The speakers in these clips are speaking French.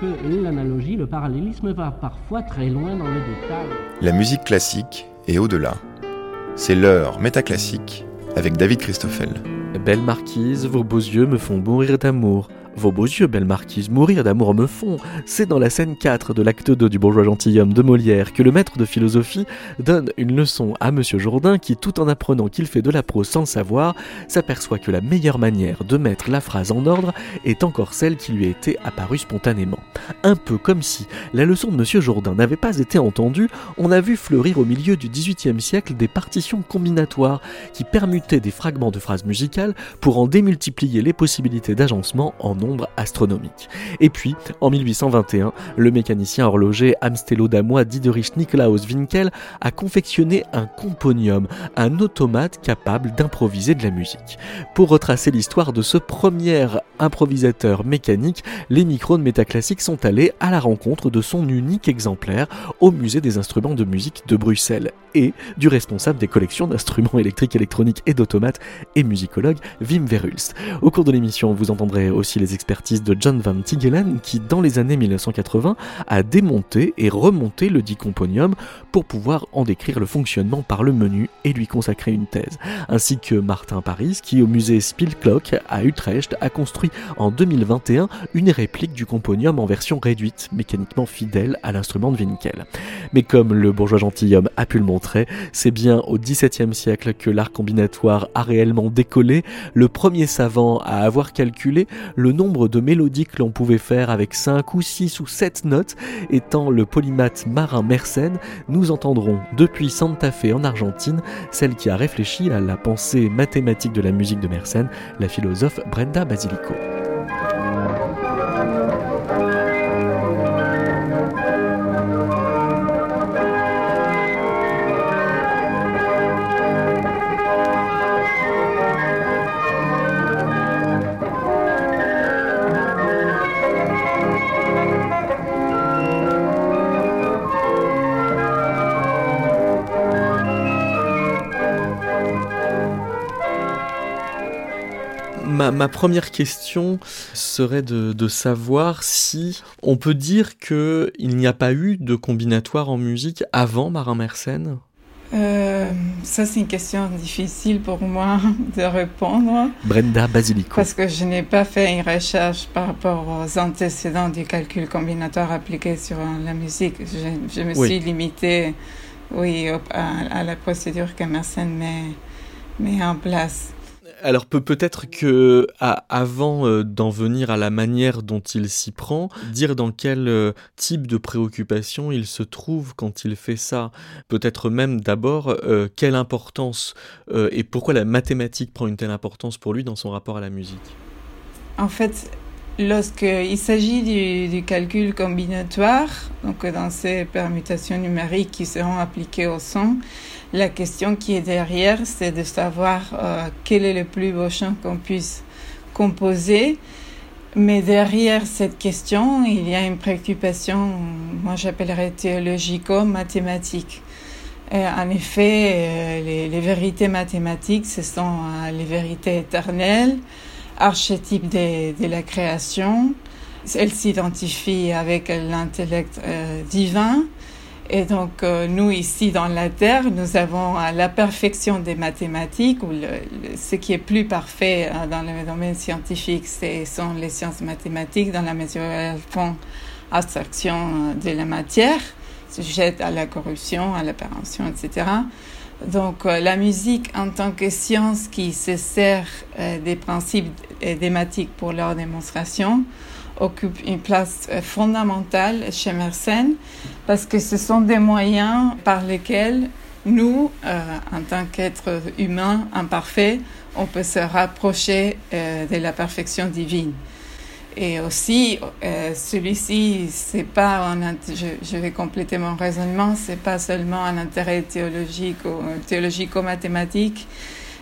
que l'analogie, le parallélisme va parfois très loin dans le détail. La musique classique est au-delà. C'est l'heure métaclassique avec David Christoffel. Belle marquise, vos beaux yeux me font mourir d'amour. Vos beaux yeux, belle marquise, mourir d'amour me font. C'est dans la scène 4 de l'acte 2 du bourgeois gentilhomme de Molière que le maître de philosophie donne une leçon à Monsieur Jourdain qui, tout en apprenant qu'il fait de la prose sans le savoir, s'aperçoit que la meilleure manière de mettre la phrase en ordre est encore celle qui lui été apparue spontanément. Un peu comme si la leçon de Monsieur Jourdain n'avait pas été entendue, on a vu fleurir au milieu du XVIIIe siècle des partitions combinatoires qui permutaient des fragments de phrases musicales pour en démultiplier les possibilités d'agencement en astronomique. Et puis, en 1821, le mécanicien horloger Amstello damois Diederich Nikolaus Winkel a confectionné un componium, un automate capable d'improviser de la musique. Pour retracer l'histoire de ce premier improvisateur mécanique, les micros de métaclassique sont allés à la rencontre de son unique exemplaire au musée des instruments de musique de Bruxelles et du responsable des collections d'instruments électriques, électroniques et d'automates et musicologue Wim Verhulst. Au cours de l'émission, vous entendrez aussi les expertises de John Van Tigelen qui, dans les années 1980, a démonté et remonté le dit componium pour pouvoir en décrire le fonctionnement par le menu et lui consacrer une thèse, ainsi que Martin Paris qui, au musée Spielklock à Utrecht, a construit en 2021 une réplique du componium en version réduite, mécaniquement fidèle à l'instrument de Winkel. Mais comme le bourgeois gentilhomme a pu le montrer, c'est bien au XVIIe siècle que l'art combinatoire a réellement décollé, le premier savant à avoir calculé le nombre de mélodies que l'on pouvait faire avec 5 ou 6 ou 7 notes étant le polymathe marin Mersenne, nous entendrons depuis Santa Fe en Argentine celle qui a réfléchi à la pensée mathématique de la musique de Mersenne, la philosophe Brenda Basilico. Ma, première question serait de, savoir si on peut dire qu'il n'y a pas eu de combinatoire en musique avant Marin Mersenne? Euh, ça, c'est une question difficile pour moi de répondre. Brenda Basilico. Parce que je n'ai pas fait une recherche par rapport aux antécédents du calcul combinatoire appliqué sur la musique. Je, me suis limitée oui, à, la procédure que Mersenne met en place. Alors peut-être que avant euh, d'en venir à la manière dont il s'y prend, dire dans quel euh, type de préoccupation il se trouve quand il fait ça. Peut-être même d'abord euh, quelle importance et pourquoi la mathématique prend une telle importance pour lui dans son rapport à la musique? En fait, lorsqu'il s'agit du, calcul combinatoire, donc dans ces permutations numériques qui seront appliquées au son, la question qui est derrière, c'est de savoir euh, quel est le plus beau chant qu'on puisse composer. Mais derrière cette question, il y a une préoccupation, moi j'appellerais théologico-mathématique. En effet, euh, les, vérités mathématiques, ce sont euh, les vérités éternelles, archétypes de, la création. Elles s'identifient avec l'intellect divin et donc, euh, nous, ici, dans la Terre, nous avons euh, la perfection des mathématiques, ou ce qui est plus parfait euh, dans le domaine scientifique, ce sont les sciences mathématiques, dans la mesure où elles font abstraction de la matière, sujette à la corruption, à l'apparition, etc. Donc, la musique, en tant que science qui se sert des principes thématiques pour leur démonstration, occupe une place euh, fondamentale chez Mersenne parce que ce sont des moyens par lesquels nous, euh, en tant qu'êtres humains imparfaits, on peut se rapprocher euh, de la perfection divine. Et aussi, celui-ci, c'est pas je, vais compléter mon raisonnement, c'est pas seulement un intérêt théologique ou théologico-mathématique,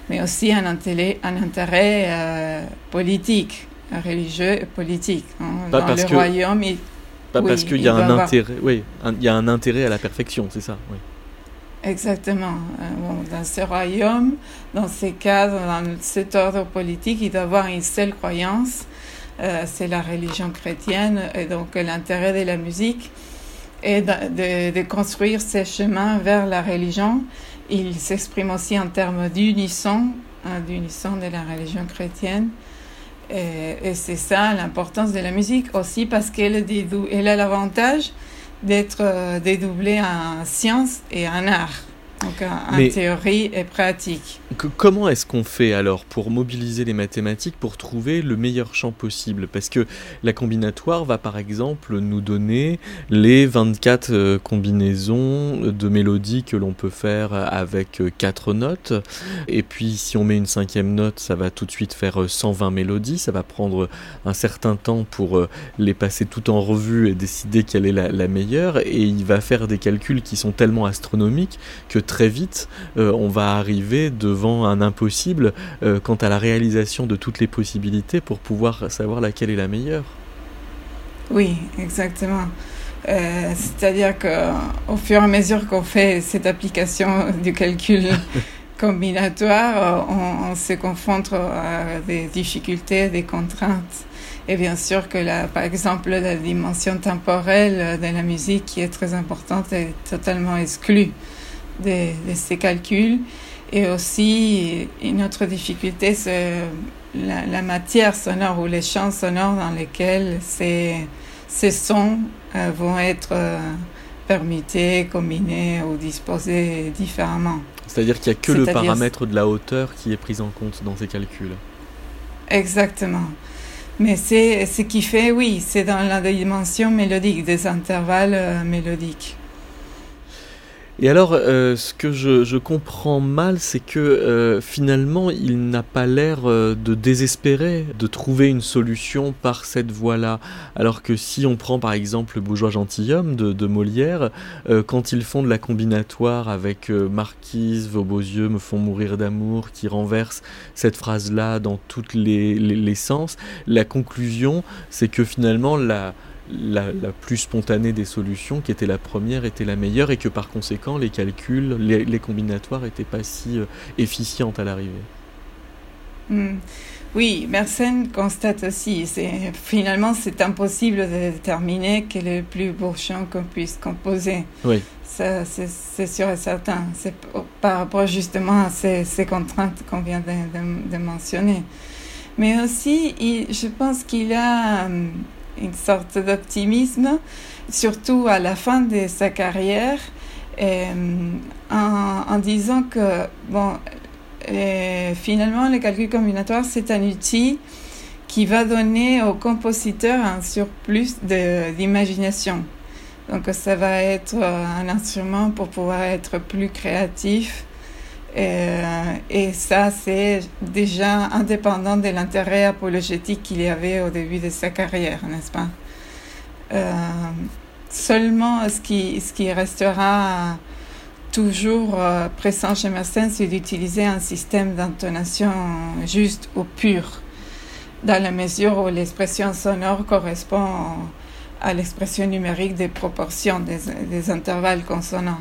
mais aussi un un intérêt politique religieux et politique. Hein. Dans le royaume, pas parce qu'il y a un intérêt, oui, il y a un intérêt à la perfection, c'est ça, oui. Exactement. Euh, dans ce royaume, dans ces cadres, dans cet ordre politique, il doit y avoir une seule croyance, euh, c'est la religion chrétienne. Et donc l'intérêt de la musique est de, de, construire ces chemins vers la religion. Il s'exprime aussi en termes d'unisson, hein, d'unisson de la religion chrétienne. Et, et c'est ça l'importance de la musique aussi parce qu'elle elle a l'avantage d'être euh, dédoublée en science et en art. Donc en théorie et pratique. comment est-ce qu'on fait alors pour mobiliser les mathématiques pour trouver le meilleur champ possible? Parce que la combinatoire va par exemple nous donner les 24 euh, combinaisons de mélodies que l'on peut faire avec 4 euh, notes. Et puis si on met une cinquième note, ça va tout de suite faire 120 euh, mélodies. Ça va prendre un certain temps pour les passer tout en revue et décider quelle est la, la meilleure. Et il va faire des calculs qui sont tellement astronomiques que très vite, euh, on va arriver devant un impossible euh, quant à la réalisation de toutes les possibilités pour pouvoir savoir laquelle est la meilleure. Oui, exactement. Euh, c'est-à-dire qu'au fur et à mesure qu'on fait cette application du calcul combinatoire, on, se confronte à des difficultés, des contraintes. Et bien sûr que, la, par exemple, la dimension temporelle de la musique, qui est très importante, est totalement exclue de, ces calculs. Et aussi, une autre difficulté, c'est la, matière sonore ou les champs sonores dans lesquels ces, ces sons euh, vont être euh, permutés, combinés ou disposés différemment. C'est-à-dire qu'il n'y a que le paramètre de la hauteur qui est pris en compte dans ces calculs. Exactement. Mais c'est ce qui fait, oui, c'est dans la dimension mélodique, des intervalles euh, mélodiques. Et alors, euh, ce que je, comprends mal, c'est que euh, finalement, il n'a pas l'air euh, de désespérer de trouver une solution par cette voie-là. Alors que si on prend par exemple le bourgeois gentilhomme de, Molière, quand ils font de la combinatoire avec Marquise, vos beaux yeux me font mourir d'amour, qui renverse cette phrase-là dans tous les, les sens, la conclusion, c'est que finalement, la la, plus spontanée des solutions, qui était la première, était la meilleure et que par conséquent les calculs, les, combinatoires n'étaient pas si euh, efficientes à l'arrivée. Hmm. Oui, Mersenne constate aussi, finalement c'est impossible de déterminer quel est le plus beau chant qu'on puisse composer. Oui. C'est sûr et certain. C'est par rapport justement à ces, contraintes qu'on vient de, mentionner. Mais aussi, je pense qu'il a hum, une sorte d'optimisme, surtout à la fin de sa carrière, euh, en, disant que, bon, euh, finalement, le calcul combinatoire, c'est un outil qui va donner au compositeur un surplus d'imagination. Donc, ça va être un instrument pour pouvoir être plus créatif et ça, c'est déjà indépendant de l'intérêt apologétique qu'il y avait au début de sa carrière, n'est-ce pas? Euh, Seulement, ce qui, restera toujours euh, présent chez Mersenne, c'est d'utiliser un système d'intonation juste ou pur, dans la mesure où l'expression sonore correspond à l'expression numérique des proportions des intervalles consonants.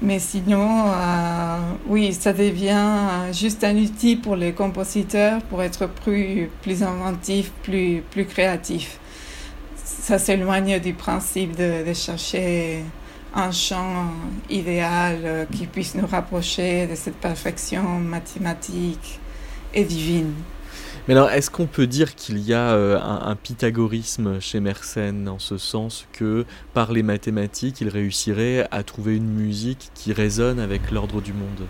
Mais sinon, euh, oui, ça devient juste un outil pour les compositeurs pour être plus, plus inventif, plus, plus créatif. Ça s'éloigne du principe de, de, chercher un champ idéal euh, qui puisse nous rapprocher de cette perfection mathématique et divine. Mais alors, est-ce qu'on peut dire qu'il y a euh, un, pythagorisme chez Mersenne, en ce sens que par les mathématiques, il réussirait à trouver une musique qui résonne avec l'ordre du monde?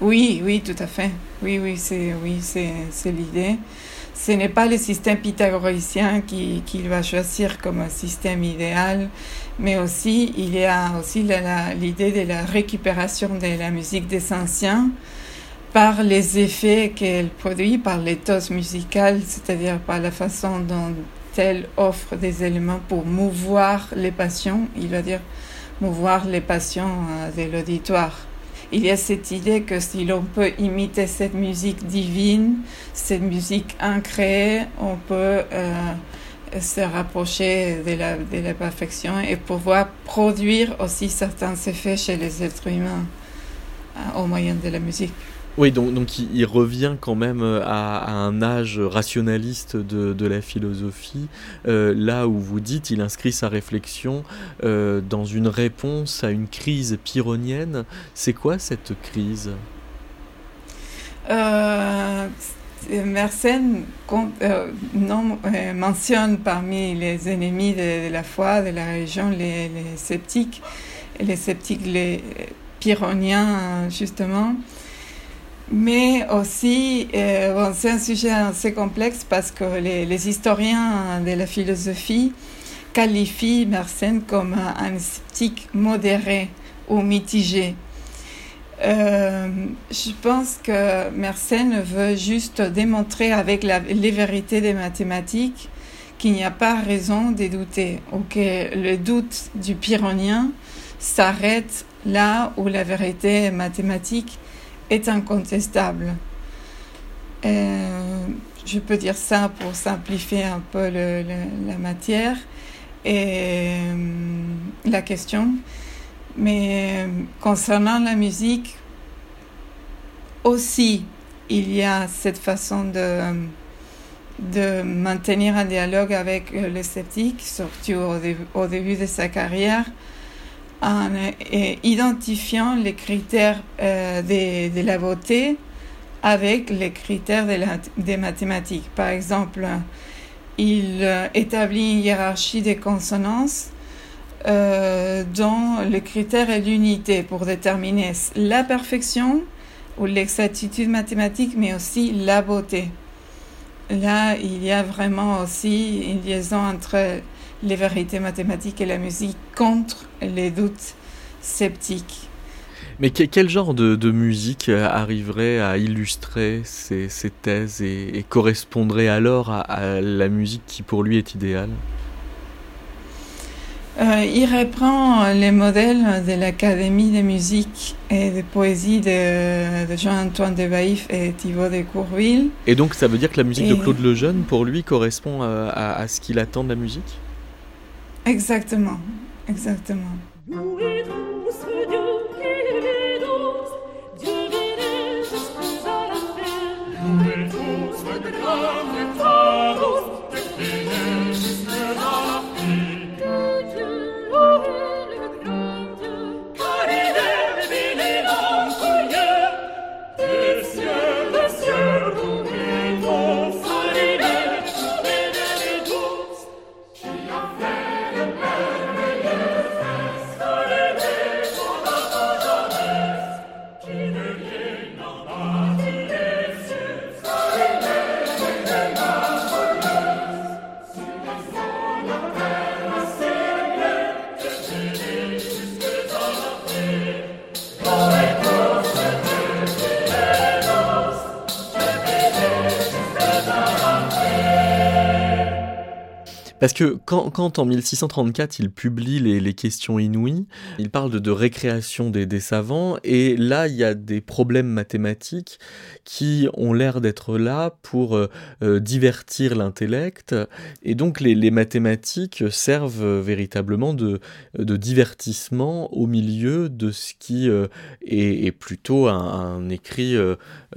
Oui, oui, tout à fait. Oui, oui, c'est oui, l'idée. Ce n'est pas le système pythagoricien qu'il qui va choisir comme un système idéal, mais aussi il y a aussi l'idée de la récupération de la musique des anciens par les effets qu'elle produit, par l'éthos musical, c'est-à-dire par la façon dont elle offre des éléments pour mouvoir les passions, il va dire mouvoir les passions euh, de l'auditoire. Il y a cette idée que si l'on peut imiter cette musique divine, cette musique incréée, on peut euh, se rapprocher de la, de la perfection et pouvoir produire aussi certains effets chez les êtres humains euh, au moyen de la musique. Oui, donc, il, revient quand même euh, à, un âge rationaliste de, la philosophie, euh, là où vous dites, il inscrit sa réflexion euh, dans une réponse à une crise pyrrhonienne. C'est quoi cette crise? Mersenne non, mentionne parmi les ennemis de, la foi de la les, les sceptiques, les sceptiques, les pyrrhoniens justement. Mais aussi, euh, c'est un sujet assez complexe parce que les, historiens de la philosophie qualifient Mersenne comme un, sceptique modéré ou mitigé. Euh, je pense que Mersenne veut juste démontrer avec les vérités des mathématiques qu'il n'y a pas raison de douter ou que le doute du pyrrhonien s'arrête là où la vérité mathématique est incontestable. Euh, je peux dire ça pour simplifier un peu la matière et euh, la question. Mais euh, concernant la musique, aussi, il y a cette façon de, de maintenir un dialogue avec le sceptique, surtout au début de sa carrière, en identifiant les critères euh, de, la beauté avec les critères des mathématiques. Par exemple, il euh, établit une hiérarchie des consonances euh, dont le critère est l'unité pour déterminer la perfection ou l'exactitude mathématique, mais aussi la beauté. Là, il y a vraiment aussi une liaison entre les vérités mathématiques et la musique contre les doutes sceptiques. Mais quel genre de, musique euh, arriverait à illustrer ces, thèses et, correspondrait alors à, la musique qui pour lui est idéale? Euh, Il reprend les modèles de l'Académie de musique et de poésie de, Jean-Antoine de Baïf et Thibaut de Courville. Et donc ça veut dire que la musique de Claude Lejeune, pour lui, correspond à ce qu'il attend de la musique? Exactement, exactement. Parce que quand, en 1634 il publie les, questions inouïes, il parle de, récréation des, savants, et là il y a des problèmes mathématiques qui ont l'air d'être là pour euh, euh, divertir l'intellect, et donc les, mathématiques servent véritablement de, divertissement au milieu de ce qui euh, est, plutôt un, écrit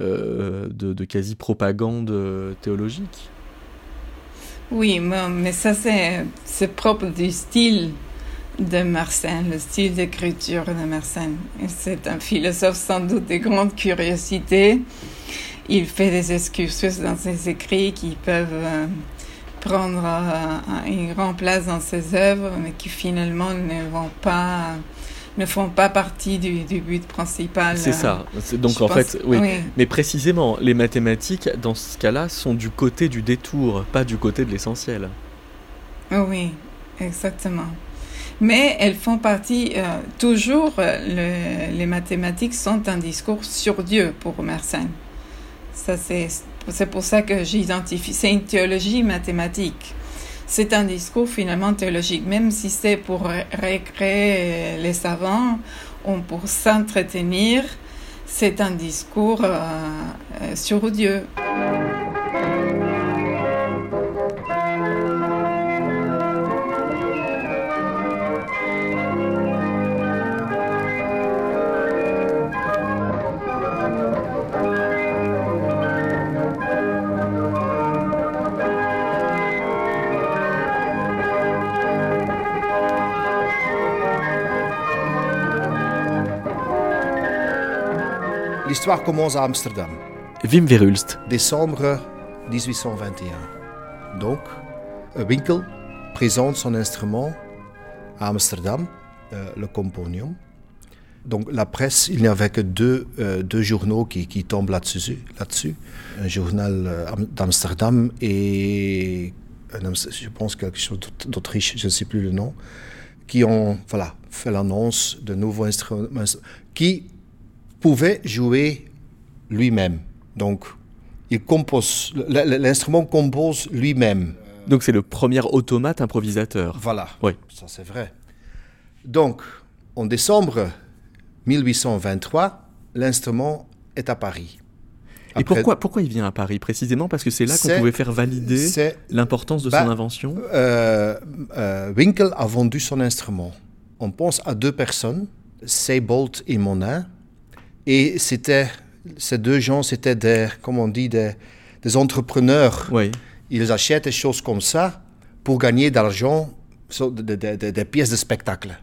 de quasi-propagande théologique. Oui, mais ça c'est propre du style de Mersenne, le style d'écriture de Mersenne. C'est un philosophe sans doute de grande curiosité. Il fait des excursus dans ses écrits qui peuvent euh, prendre euh, une grande place dans ses œuvres, mais qui finalement ne vont pas ne font pas partie du, but principal. C'est ça. Donc en fait, oui. Mais précisément, les mathématiques, dans ce cas-là, sont du côté du détour, pas du côté de l'essentiel. Oui, exactement. Mais elles font partie, euh, toujours, euh, les mathématiques sont un discours sur Dieu pour Mersenne. Ça, c'est pour ça que j'identifie. C'est une théologie mathématique c'est un discours finalement théologique, même si c'est pour recréer les savants ou pour s'entretenir, c'est un discours euh, euh, sur Dieu. L'histoire commence à Amsterdam, Wim Verhulst. décembre 1821. Donc, Winkel présente son instrument à Amsterdam, euh, le Componium. Donc la presse, il n'y avait que deux, euh, deux journaux qui, qui tombent là-dessus, là-dessus. Un journal euh, Am- d'Amsterdam et un je pense quelque chose d'aut- d'Autriche, je ne sais plus le nom, qui ont voilà, fait l'annonce de nouveaux instruments qui pouvaient jouer lui-même. Donc il compose, l'instrument compose lui-même. Donc c'est le premier automate improvisateur. Voilà, Oui. ça c'est vrai. Donc, en décembre 1823, l'instrument est à Paris. Et pourquoi, pourquoi il vient à Paris précisément? Parce que c'est là qu'on pouvait faire valider l'importance de Bah, son invention? euh, euh, Winkel a vendu son instrument. On pense à deux personnes, Seybold et Monin. Et c'était, ces deux gens, c'était des, comment on dit, des, des entrepreneurs. Oui. Ils achètent des choses comme ça pour gagner de l'argent, sur des- des- des- des pièces de spectacle.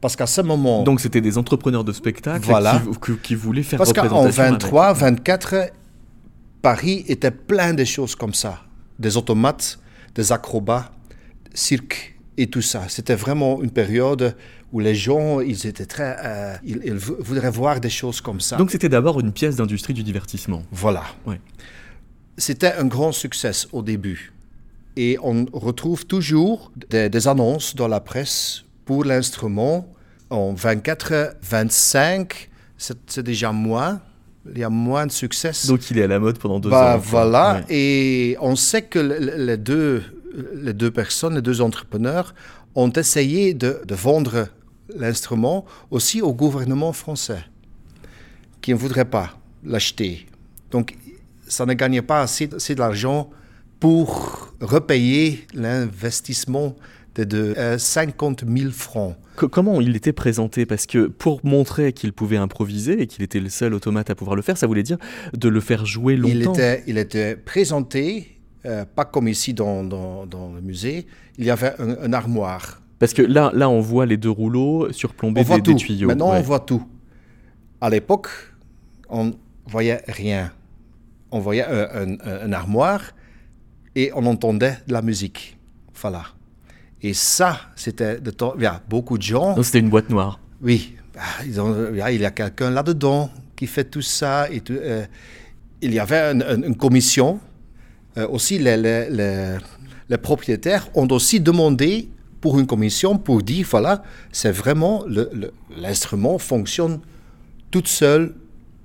Parce qu'à ce moment... Donc c'était des entrepreneurs de spectacle Voilà. qui, qui- qui voulaient faire Parce qu'en représentation avec. 23, 24, Paris était plein de choses comme ça. Des automates, des acrobats, cirque et tout ça. C'était vraiment une période où les gens, ils étaient très... euh, ils, ils vou- voudraient voir des choses comme ça. Donc c'était d'abord une pièce d'industrie du divertissement. voilà. Ouais. C'était un grand succès au début. Et on retrouve toujours des, des annonces dans la presse pour l'instrument. En 24, 25, c'est déjà moins. Il y a moins de succès. Donc il est à la mode pendant deux Bah, ans. voilà. Ouais. Et on sait que le- le- les deux, les deux personnes, les deux entrepreneurs, ont essayé de, de vendre l'instrument aussi au gouvernement français, qui ne voudrait pas l'acheter. Donc, ça ne gagnait pas assez, assez d'argent pour repayer l'investissement de, de euh, 50 000 francs. Co- Comment il était présenté? Parce que pour montrer qu'il pouvait improviser et qu'il était le seul automate à pouvoir le faire, ça voulait dire de le faire jouer longtemps. Il était, il était présenté, euh, pas comme ici dans, dans, dans le musée, il y avait un, un armoire. Parce que là, là, on voit les deux rouleaux surplombés On voit des, tout. des tuyaux. Maintenant, Ouais. on voit tout. À l'époque, on voyait rien. On voyait un, un- un armoire et on entendait de la musique. Voilà. Et ça, c'était de temps. Il y a beaucoup de gens. C'était une boîte noire. Oui, ah, ils ont- ah, il y a quelqu'un là-dedans qui fait tout ça. Et tout, euh, il y avait un- un- une commission. Euh, aussi, les, les- les- les propriétaires ont aussi demandé pour une commission pour dire voilà, c'est vraiment l'instrument fonctionne toute seule.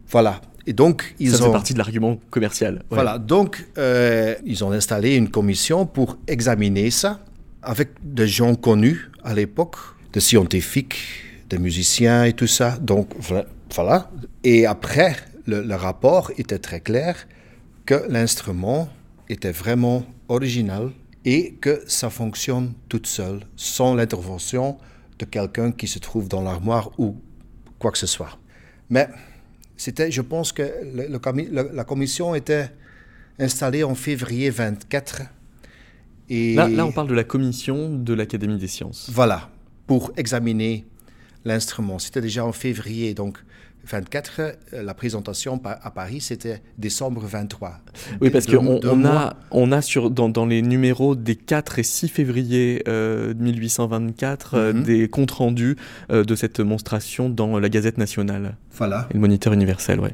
Voilà. Et donc, ils ça ont. fait partie de l'argument commercial. Ouais. Voilà, donc euh, ils ont installé une commission pour examiner ça avec des gens connus à l'époque, des scientifiques, des musiciens et tout ça. Donc voilà. Et après, le, le rapport était très clair que l'instrument était vraiment original et que ça fonctionne toute seule, sans l'intervention de quelqu'un qui se trouve dans l'armoire ou quoi que ce soit. Mais c'était, je pense que le- le la commission était installée en février 24. Et Là, là, on parle de la commission de l'Académie des sciences. voilà, pour examiner l'instrument. C'était déjà en février, donc 24. euh, La présentation à Paris, c'était décembre 23. Oui, parce qu'on on a, on a sur, dans, dans les numéros des 4 et 6 février euh, 1824 euh, Mhm. des comptes rendus euh, de cette monstration dans la Gazette nationale Voilà, et le Moniteur universel. Ouais.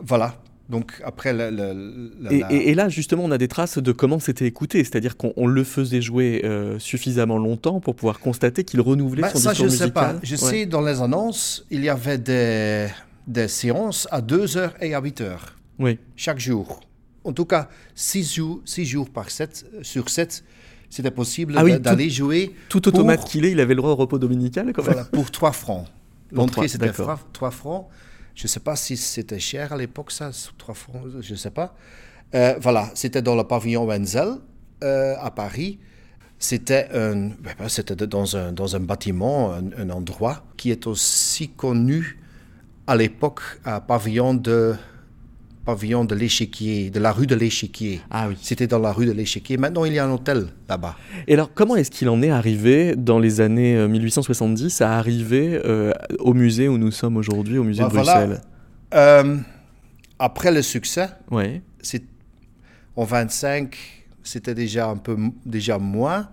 voilà. Donc après, le, le- le- Et, la- et- et là, justement, on a des traces de comment c'était écouté, c'est-à-dire qu'on on le faisait jouer euh, suffisamment longtemps pour pouvoir constater qu'il renouvelait Ben, son ça, je discours ne sais musical. pas. Je Ouais. sais, dans les annonces, il y avait des, des séances à 2 heures et à 8 heures. Oui. chaque jour. En tout cas, 6 jours, six jours par sept, sur 7, c'était possible Ah oui, d'aller jouer Tout automate Pour- qu'il est, il avait le droit au repos dominical quand même. voilà, pour 3 francs. L'entrée, c'était d'accord. 3, francs. Je ne sais pas si c'était cher à l'époque, ça, 3 francs, je ne sais pas. Euh, voilà, c'était dans le pavillon Wenzel euh, à Paris. C'était ben, ben, dans un, dans un bâtiment, un, un endroit qui est aussi connu à l'époque, à pavillon de, pavillon de l'échiquier, de la rue de l'échiquier. Ah oui. C'était dans la rue de l'échiquier. Maintenant, il y a un hôtel là-bas. Et alors, comment est-ce qu'il en est arrivé dans les années euh, 1870 à arriver euh, au musée où nous sommes aujourd'hui, au musée Bah, de voilà. Bruxelles? Euh, après le succès, Ouais. c'est en 25, c'était déjà un peu déjà moins.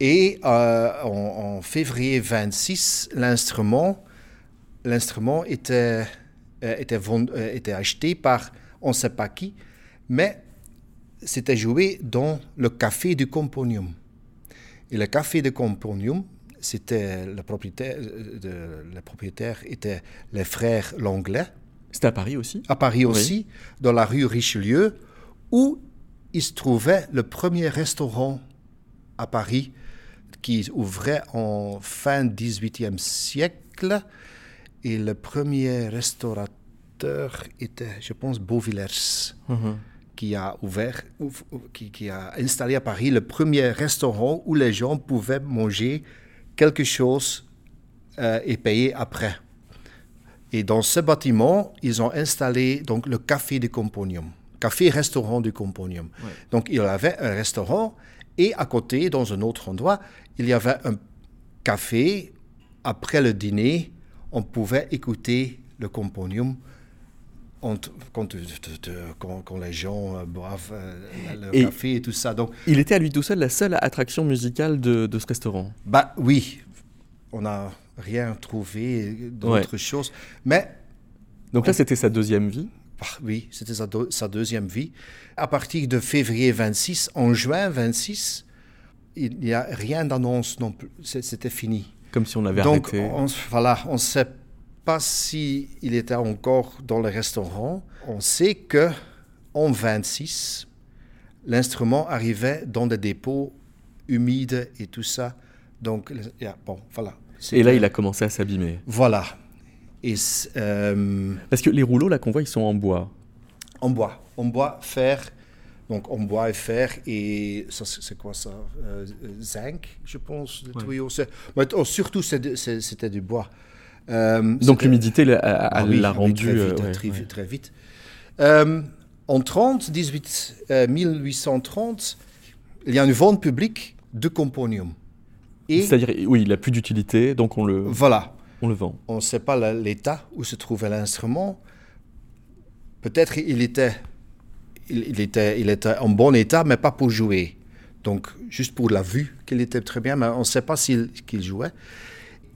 Et euh, en, en février 26, l'instrument, l'instrument était, euh, était, vend- euh, était acheté par on ne sait pas qui, mais c'était joué dans le café du Componium. Et le café du Componium, c'était le propriétaire, euh, de- le propriétaire était les frères Langlais C'était à Paris aussi? À Paris Oui. aussi, dans la rue Richelieu, où il se trouvait le premier restaurant à Paris qui ouvrait en fin 18e siècle. Et le premier restaurateur était, je pense, Beauvillers, Mhm. qui a ouvert, qui, qui a installé à Paris le premier restaurant où les gens pouvaient manger quelque chose euh, et payer après. Et dans ce bâtiment, ils ont installé donc le café du Componium, café-restaurant du Componium. Ouais. Donc il y avait un restaurant et à côté, dans un autre endroit, il y avait un café. Après le dîner, on pouvait écouter le Componium entre- quand, les gens euh, boivent euh, le Et- café et tout ça. Donc, Il était à lui tout seul la seule attraction musicale de, de ce restaurant. bah oui, on n'a rien trouvé d'autre chose. Mais Donc là, c'était sa deuxième vie. Bah oui, c'était sa, sa deuxième vie. À partir de février 26, en juin 26, il n'y a rien d'annonce non plus. C'était fini. Comme si on l'avait Donc, arrêté. on, voilà, on ne sait pas si il était encore dans le restaurant. On sait que en 26, l'instrument arrivait dans des dépôts humides et tout ça. Donc, yeah, bon, voilà. Et là, il a commencé à s'abîmer. Voilà. Et euh, Parce que les rouleaux, là, qu'on voit, ils sont en bois. En bois. En bois, fer. Donc en bois et fer. Et ça, c'est quoi ça? Euh, Zinc, je pense, le Ouais. tuyau. c'est- Mais oh, surtout, c'était du bois. Euh, Donc l'humidité l'a- Ah oui, l'a oui, rendu. Très vite, euh, ouais, très, ouais. très vite. Euh, en 30, 18, euh, 1830, il y a une vente publique de componium. Et C'est-à-dire, oui, il n'a plus d'utilité, donc on le, voilà. on le vend. On ne sait pas l'état où se trouvait l'instrument. Peut-être il était, il, était, il était en bon état, mais pas pour jouer. Donc, juste pour la vue, qu'il était très bien, mais on ne sait pas s'il qu'il jouait.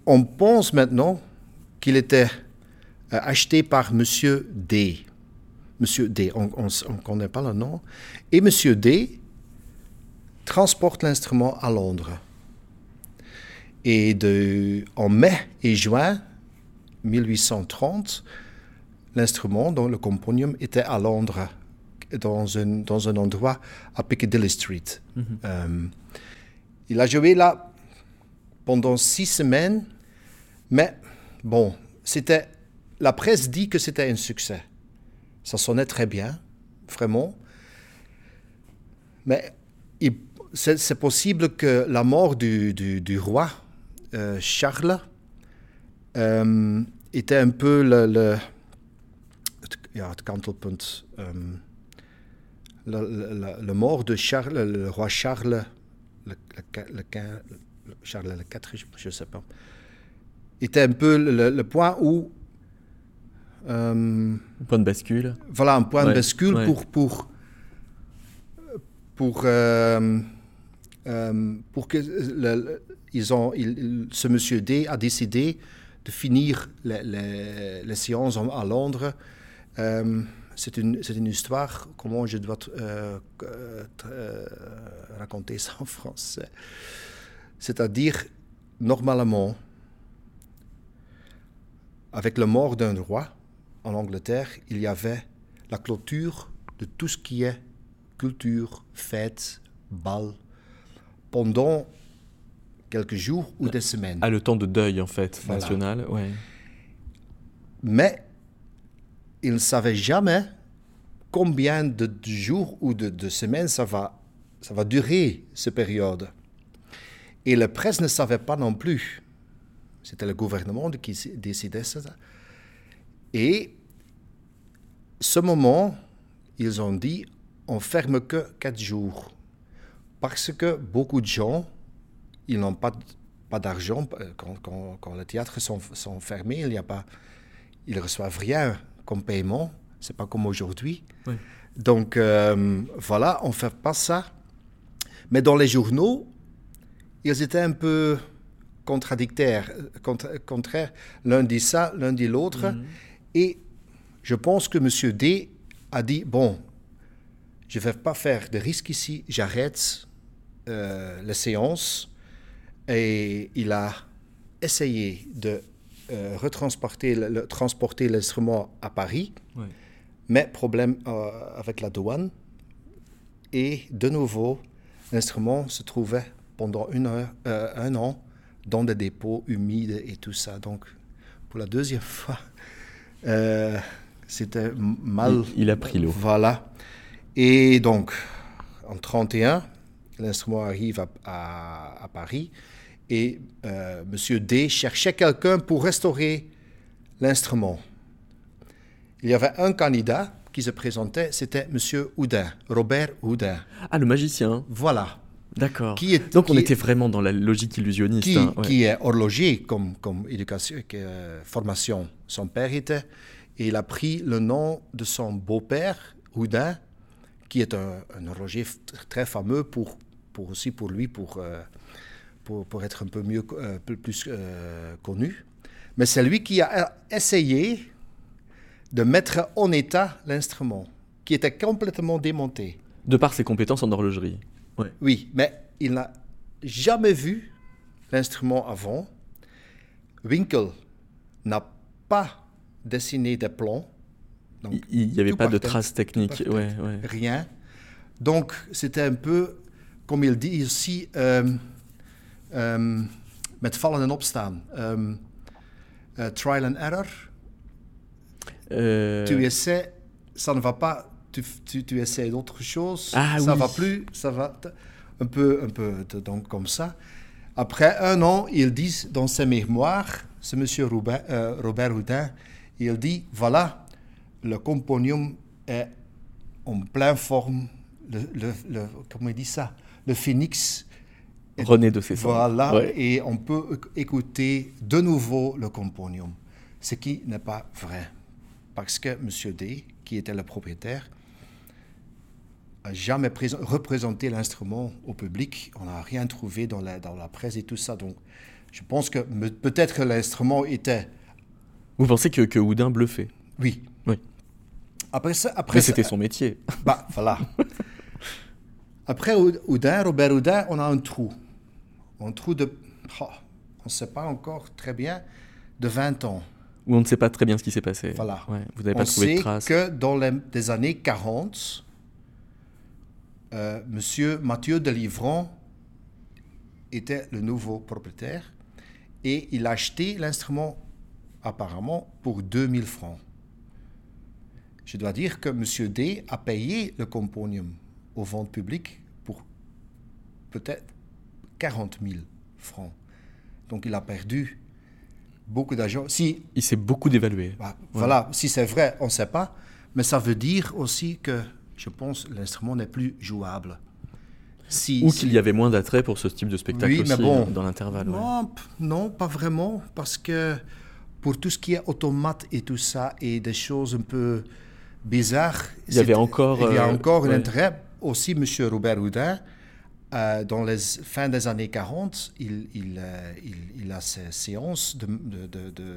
On pense maintenant qu'il était euh, acheté par Monsieur D. Monsieur D, on ne connaît pas le nom. Et Monsieur D transporte l'instrument à Londres. Et de, en mai et juin 1830, l'instrument, dont le componium, était à Londres, dans un, dans un endroit à Piccadilly Street. Euh, il a joué là pendant six semaines, mais bon, c'était, la presse dit que c'était un succès. Ça sonnait très bien, vraiment. Mais c'est possible que la mort du, du- du roi euh, Charles euh, était un peu le, le, het, ja, het kantelpunt. Le, le- le- le mort de Charles, le roi Charles, le, le, le Charles le IV, je ne sais pas, était un peu le, point où euh, Point de bascule. voilà un point Ouais, de bascule ouais. pour pour pour euh, euh, pour que le- ils ont il- ce monsieur D a décidé de finir les, les- les séances à Londres. Euh, c'est une, c'est une histoire, comment je dois euh, euh, euh, raconter ça en français. C'est-à-dire, normalement, avec la mort d'un roi en Angleterre, il y avait la clôture de tout ce qui est culture, fête, bal, pendant quelques jours ou des semaines. Ah, le temps de deuil, en fait, Voilà. national. Ouais. Mais il ne savait jamais combien de jours ou de, semaines ça va, ça va durer, cette période. Et la presse ne savait pas non plus. C'était le gouvernement qui décidait ça. Et ce moment, ils ont dit, on ferme que quatre jours. Parce que beaucoup de gens, ils n'ont pas, pas d'argent. euh, Quand, quand, quand les théâtres sont, sont fermés, il n'y a pas, ils reçoivent rien comme paiement. C'est pas comme aujourd'hui. Oui. Donc euh, voilà, on fait pas ça. Mais dans les journaux, ils étaient un peu contradictaires, contra- contraires. L'un dit ça, l'un dit l'autre. Et je pense que M. D a dit, bon, je ne vais pas faire de risque ici, j'arrête euh, la séance. Et il a essayé de euh, retransporter le- transporter l'instrument à Paris, mais problème euh, avec la douane. Et de nouveau, l'instrument se trouvait pendant une heure, euh, un an dans des dépôts humides et tout ça. Donc, pour la deuxième fois, c'était mal. Il- il a pris l'eau. Voilà. Et donc, en 31, l'instrument arrive à, à- à Paris et euh, M. D cherchait quelqu'un pour restaurer l'instrument. Il y avait un candidat qui se présentait, c'était M. Houdin, Robert Houdin. Ah, le magicien. Voilà. D'accord. Donc on qui- était vraiment dans la logique illusionniste. Qui, hein, ouais. qui est horloger comme, comme éducation, euh, formation. Son père était. Et il a pris le nom de son beau-père, Houdin, qui est un, un horloger très fameux pour, pour aussi pour lui, pour, euh, pour, pour être un peu mieux, euh, peu plus euh, connu. Mais c'est lui qui a euh, essayé de mettre en état l'instrument, qui était complètement démonté. De par ses compétences en horlogerie. Ouais. Oui, mais il n'a jamais vu l'instrument avant. Winkel n'a pas dessiné des plans. Donc, Il n'y avait pas de traces techniques. Ouais, ouais. Rien. Donc, c'était un peu, comme il dit ici, euh, euh, met vallen en opstaan. Euh, euh, trial and error. Euh, Tu essaies, ça ne va pas, tu, tu, tu essaies d'autres choses, Ah ça oui. va plus, ça va un peu, un peu donc comme ça. Après un an, ils disent dans ses mémoires, ce monsieur Robert, euh, Robert Houdin, il dit voilà, le componium est en pleine forme, le, le, le- comment il dit ça, le phoenix. René de cendres. Voilà, Ouais. et on peut éc- écouter de nouveau le componium, ce qui n'est pas vrai. Parce que M. D, qui était le propriétaire, n'a jamais présent- représenté l'instrument au public. On n'a rien trouvé dans la, dans la presse et tout ça. Donc, je pense que peut-être que l'instrument était. Vous pensez que, que Houdin bluffait? Oui. Oui. Après ça. Après Mais c'était son métier. Bah, voilà. Après Hou- Houdin, Robert Houdin, on a un trou. Un trou de. oh, on ne sait pas encore très bien, de 20 ans. Où on ne sait pas très bien ce qui s'est passé. Voilà. Ouais, vous n'avez pas trouvé sait de traces. que dans les des années 40, euh, Monsieur Mathieu de Livron était le nouveau propriétaire et il a acheté l'instrument apparemment pour 2000 francs. Je dois dire que Monsieur D a payé le componium aux ventes publiques pour peut-être 40 000 francs. Donc il a perdu beaucoup d'argent. Si Il s'est beaucoup dévalué. bah, Voilà, si c'est vrai, on ne sait pas. Mais ça veut dire aussi que, je pense, l'instrument n'est plus jouable. Si, Ou si- qu'il y avait moins d'attrait pour ce type de spectacle Oui, mais aussi, bon. dans l'intervalle. Non, non, pas vraiment, parce que pour tout ce qui est automate et tout ça, et des choses un peu bizarres, Il y avait encore, il y a euh, encore un ouais. intérêt. Aussi, M. Robert Houdin, euh, dans les fins des années 40, il, il, euh, il- il a ses séances de, de, de- de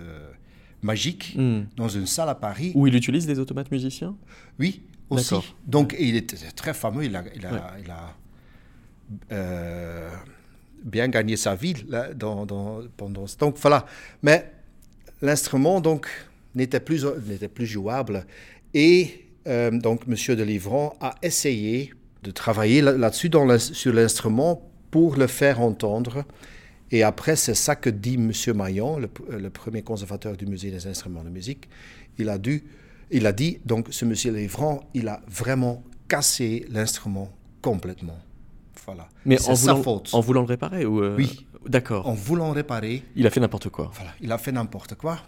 magique Hmm. dans une salle à Paris. Où il utilise des automates musiciens? Oui, aussi. Donc, il était très fameux. Il a, il a, Ouais. il a, euh, bien gagné sa vie là, dans, dans- pendant ce Donc, voilà. Mais l'instrument, donc, n'était plus, n'était plus jouable. Et euh, donc, M. de Livron a essayé de travailler là- là-dessus, sur l'instrument, pour le faire entendre. Et après, c'est ça que dit M. Maillon, le, le premier conservateur du musée des instruments de musique. Il a, dû, il a dit, donc, ce M. Livron, il a vraiment cassé l'instrument complètement. Voilà. Mais c'est en sa voulant, faute. en voulant le réparer ou euh, Oui. D'accord. En voulant réparer, Il a fait n'importe quoi. voilà, il a fait n'importe quoi.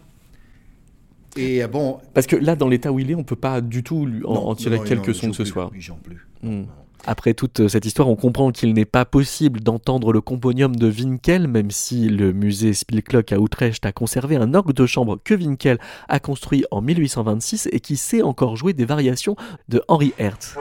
Et euh, bon, Parce que là, dans l'état où il est, on peut pas du tout lui en, non, en tirer non, quelques non, sons que ce plus, soit. Plus. Hmm. Après toute cette histoire, on comprend qu'il n'est pas possible d'entendre le componium de Winkel, même si le musée Spielklock à Utrecht a conservé un orgue de chambre que Winkel a construit en 1826 et qui sait encore jouer des variations de Henri Hertz.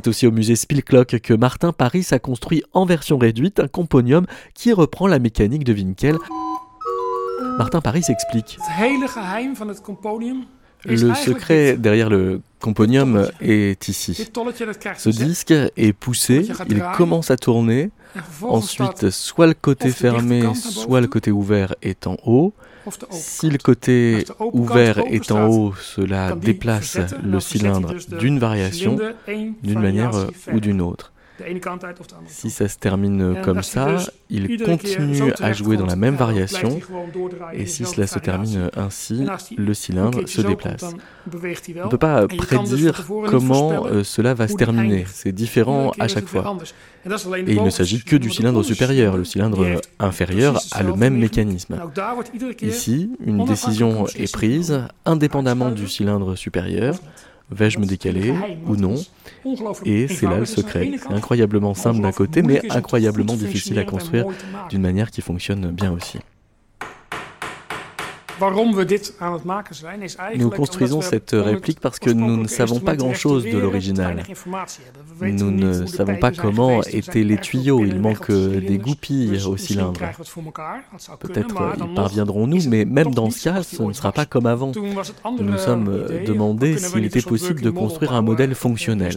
C'est aussi au musée Spielklock que Martin Paris a construit en version réduite un componium qui reprend la mécanique de Winkel. Martin Paris explique. Le secret derrière le componium est ici. Ce disque est poussé, il commence à tourner, ensuite soit le côté fermé, soit le côté ouvert est en haut. Si le côté ouvert est en haut, cela déplace le cylindre d'une variation, d'une manière ou d'une autre. Si ça se termine comme ça, il continue à jouer dans la même variation, et si cela se termine ainsi, le cylindre se déplace. On ne peut pas prédire comment euh, cela va se terminer, c'est différent à chaque fois. Et il ne s'agit que du cylindre supérieur, le cylindre inférieur a le même mécanisme. Ici, une décision est prise indépendamment du cylindre supérieur, Vais-je me décaler ou non Et c'est là le secret. C'est incroyablement simple d'un côté, mais incroyablement difficile à construire d'une manière qui fonctionne bien aussi. Nous construisons cette réplique parce que nous ne savons pas grand-chose de l'original. Nous ne savons pas comment étaient les tuyaux, il manque des goupilles au cylindre. Peut-être y parviendrons-nous, mais même dans ce cas, ce ne sera pas comme avant. Nous nous sommes demandé s'il était possible de construire un modèle fonctionnel.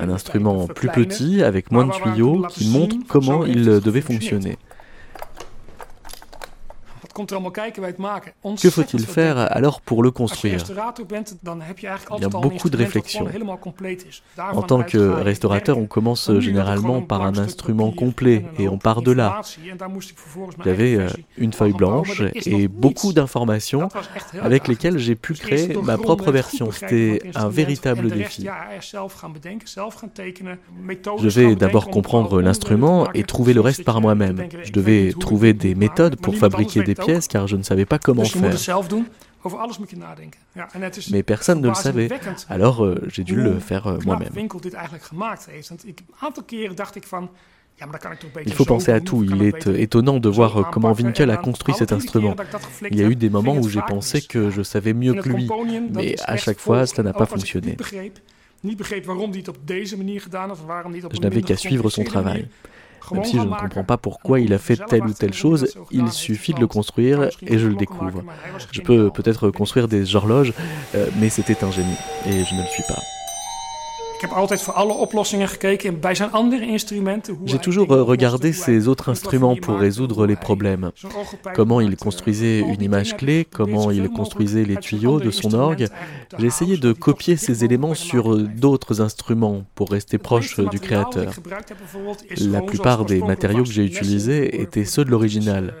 Un instrument plus petit, avec moins de tuyaux, qui montre comment il devait fonctionner. Que faut-il faire alors pour le construire. Il y a beaucoup de réflexions. En tant que restaurateur, on commence généralement par un instrument complet et on part de là. J'avais euh, une feuille blanche et beaucoup d'informations avec lesquelles j'ai pu créer ma propre version. C'était un véritable défi. Je vais d'abord comprendre l'instrument et trouver le reste par moi-même. Je devais trouver des méthodes pour fabriquer des pièces car je ne savais pas comment faire. Mais personne ne le savait, alors euh, j'ai dû le faire euh, moi-même. Il faut penser à tout. Il est euh, étonnant de voir comment Winkel a construit cet instrument. Il y a eu des moments où j'ai pensé que je savais mieux que lui, mais à chaque fois, cela n'a pas fonctionné. Je n'avais qu'à suivre son travail. Même si je ne comprends pas pourquoi il a fait telle ou telle chose, il suffit de le construire et je le découvre. Je peux peut-être construire des horloges, euh, mais c'était un génie et je ne le suis pas. J'ai toujours regardé ces autres instruments pour résoudre les problèmes. Comment il construisait une image clé, comment il construisait les tuyaux de son orgue. J'ai essayé de copier ces éléments sur d'autres instruments pour rester proche du créateur. La plupart des matériaux que j'ai utilisés étaient ceux de l'original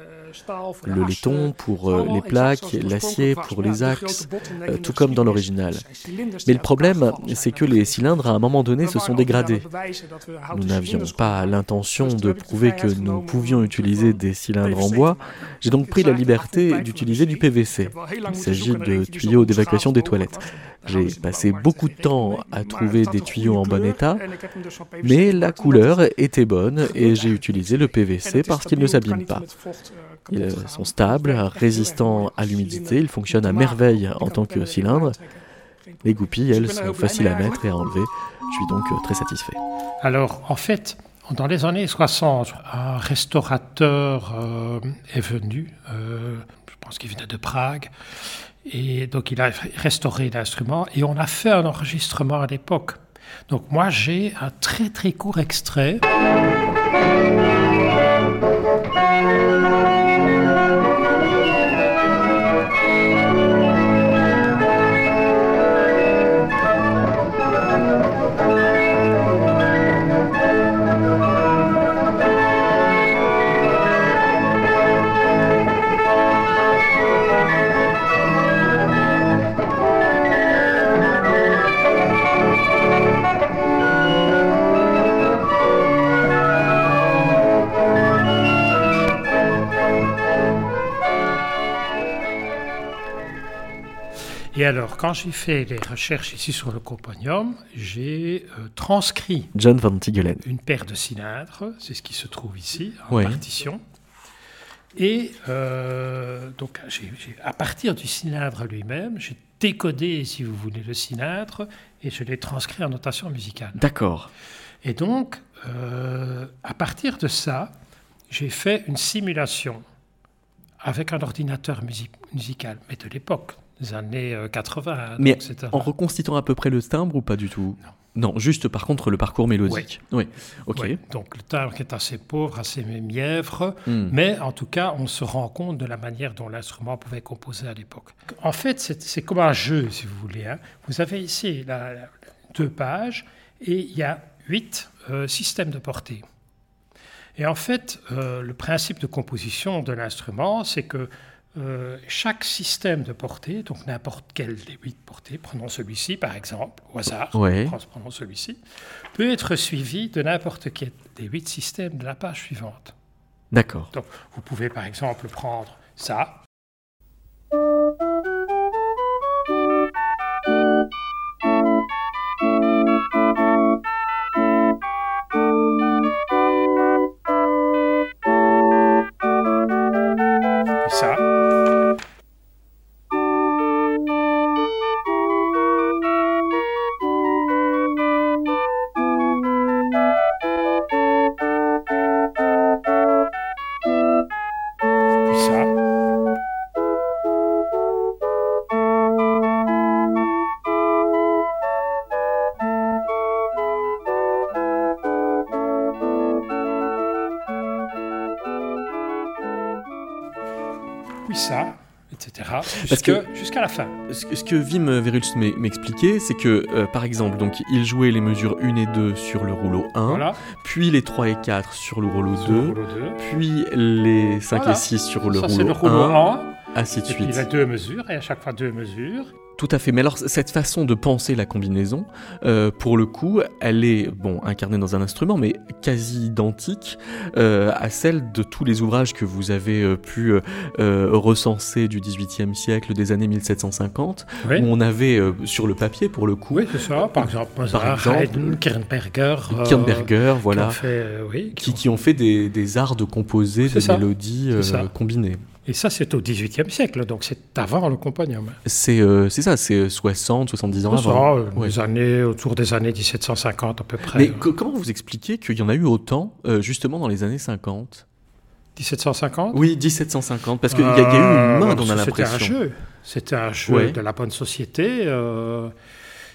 le laiton pour euh, les plaques, l'acier pour les axes, euh, tout comme dans l'original. Mais le problème, c'est que les cylindres, à un moment donné, se sont dégradés. Nous n'avions pas l'intention de prouver que nous pouvions utiliser des cylindres en bois. J'ai donc pris la liberté d'utiliser du PVC. Il s'agit de tuyaux d'évacuation des toilettes. J'ai passé beaucoup de temps à trouver des tuyaux en bon état, mais la couleur était bonne et j'ai utilisé le PVC parce qu'il ne s'abîme pas. Ils sont stables, résistants à l'humidité, ils fonctionnent à merveille en tant que cylindre. Les goupilles, elles, sont faciles à mettre et à enlever. Je suis donc très satisfait. Alors, en fait, dans les années 60, un restaurateur euh, est venu, euh, je pense qu'il venait de Prague, et donc il a restauré l'instrument et on a fait un enregistrement à l'époque. Donc moi j'ai un très très court extrait. Et alors, quand j'ai fait les recherches ici sur le coponium, j'ai euh, transcrit John Van Tigelen. une paire de cylindres, c'est ce qui se trouve ici, en partition. Et euh, donc, à partir du cylindre lui-même, j'ai décodé, si vous voulez, le cylindre et je l'ai transcrit en notation musicale. D'accord. Et donc, euh, à partir de ça, j'ai fait une simulation avec un ordinateur musi- musical, mais de l'époque, des années euh, 80. hein, Mais donc En reconstituant à peu près le timbre ou pas du tout? Non. juste par contre le parcours mélodique. Oui. Ok. Donc le timbre est assez pauvre, assez mièvre, Hmm. mais en tout cas, on se rend compte de la manière dont l'instrument pouvait composer à l'époque. En fait, c'est c'est comme un jeu, si vous voulez. hein. Vous avez ici la- la- deux pages et il y a huit euh, systèmes de portée. Et en fait, euh, le principe de composition de l'instrument, c'est que euh, chaque système de portée, donc n'importe quel des huit portées, prenons celui-ci par exemple, au hasard, Ouais. prenons celui-ci, peut être suivi de n'importe quel des huit systèmes de la page suivante. D'accord. Donc, vous pouvez par exemple prendre ça. Jusque- que- Jusqu'à la fin. Ce que, que Wim Verhulst m'e- m'expliquait, c'est que, euh, par exemple, donc, il jouait les mesures 1 et 2 sur le rouleau 1, Voilà. puis les 3 et 4 sur le rouleau Sur 2, le rouleau deux. puis les 5 Voilà. et 6 sur le Ça, rouleau, c'est le rouleau 1, 1. ainsi de Et puis il suite. a deux mesures, et à chaque fois deux mesures. Tout à fait. Mais alors, cette façon de penser la combinaison, euh, pour le coup, elle est, bon, incarnée dans un instrument, mais quasi identique euh, à celle de tous les ouvrages que vous avez euh, pu recenser du XVIIIe siècle, des années 1750, Oui. où on avait sur le papier, pour le coup, Oui, c'est ça. Par exemple, Mozart, exemple, Kernberger. Kernberger, qui voilà, ont fait, oui, qui qui, ont- qui ont fait des, des arts de composer, C'est de ça. mélodies combinées. Et ça, c'est au XVIIIe siècle, donc c'est avant le compagnon. C'est euh, ça, c'est 60, 70 ans C'est ça, avant. euh, Ouais. années, autour des années 1750 à peu près. Mais euh, co- comment vous expliquez qu'il y en a eu autant, euh, justement, dans les années 50 1750 Oui, 1750, parce qu'il y, a- il y a eu une main, Euh, on a C'était un l'impression. jeu. C'était un jeu Ouais. de la bonne société. euh,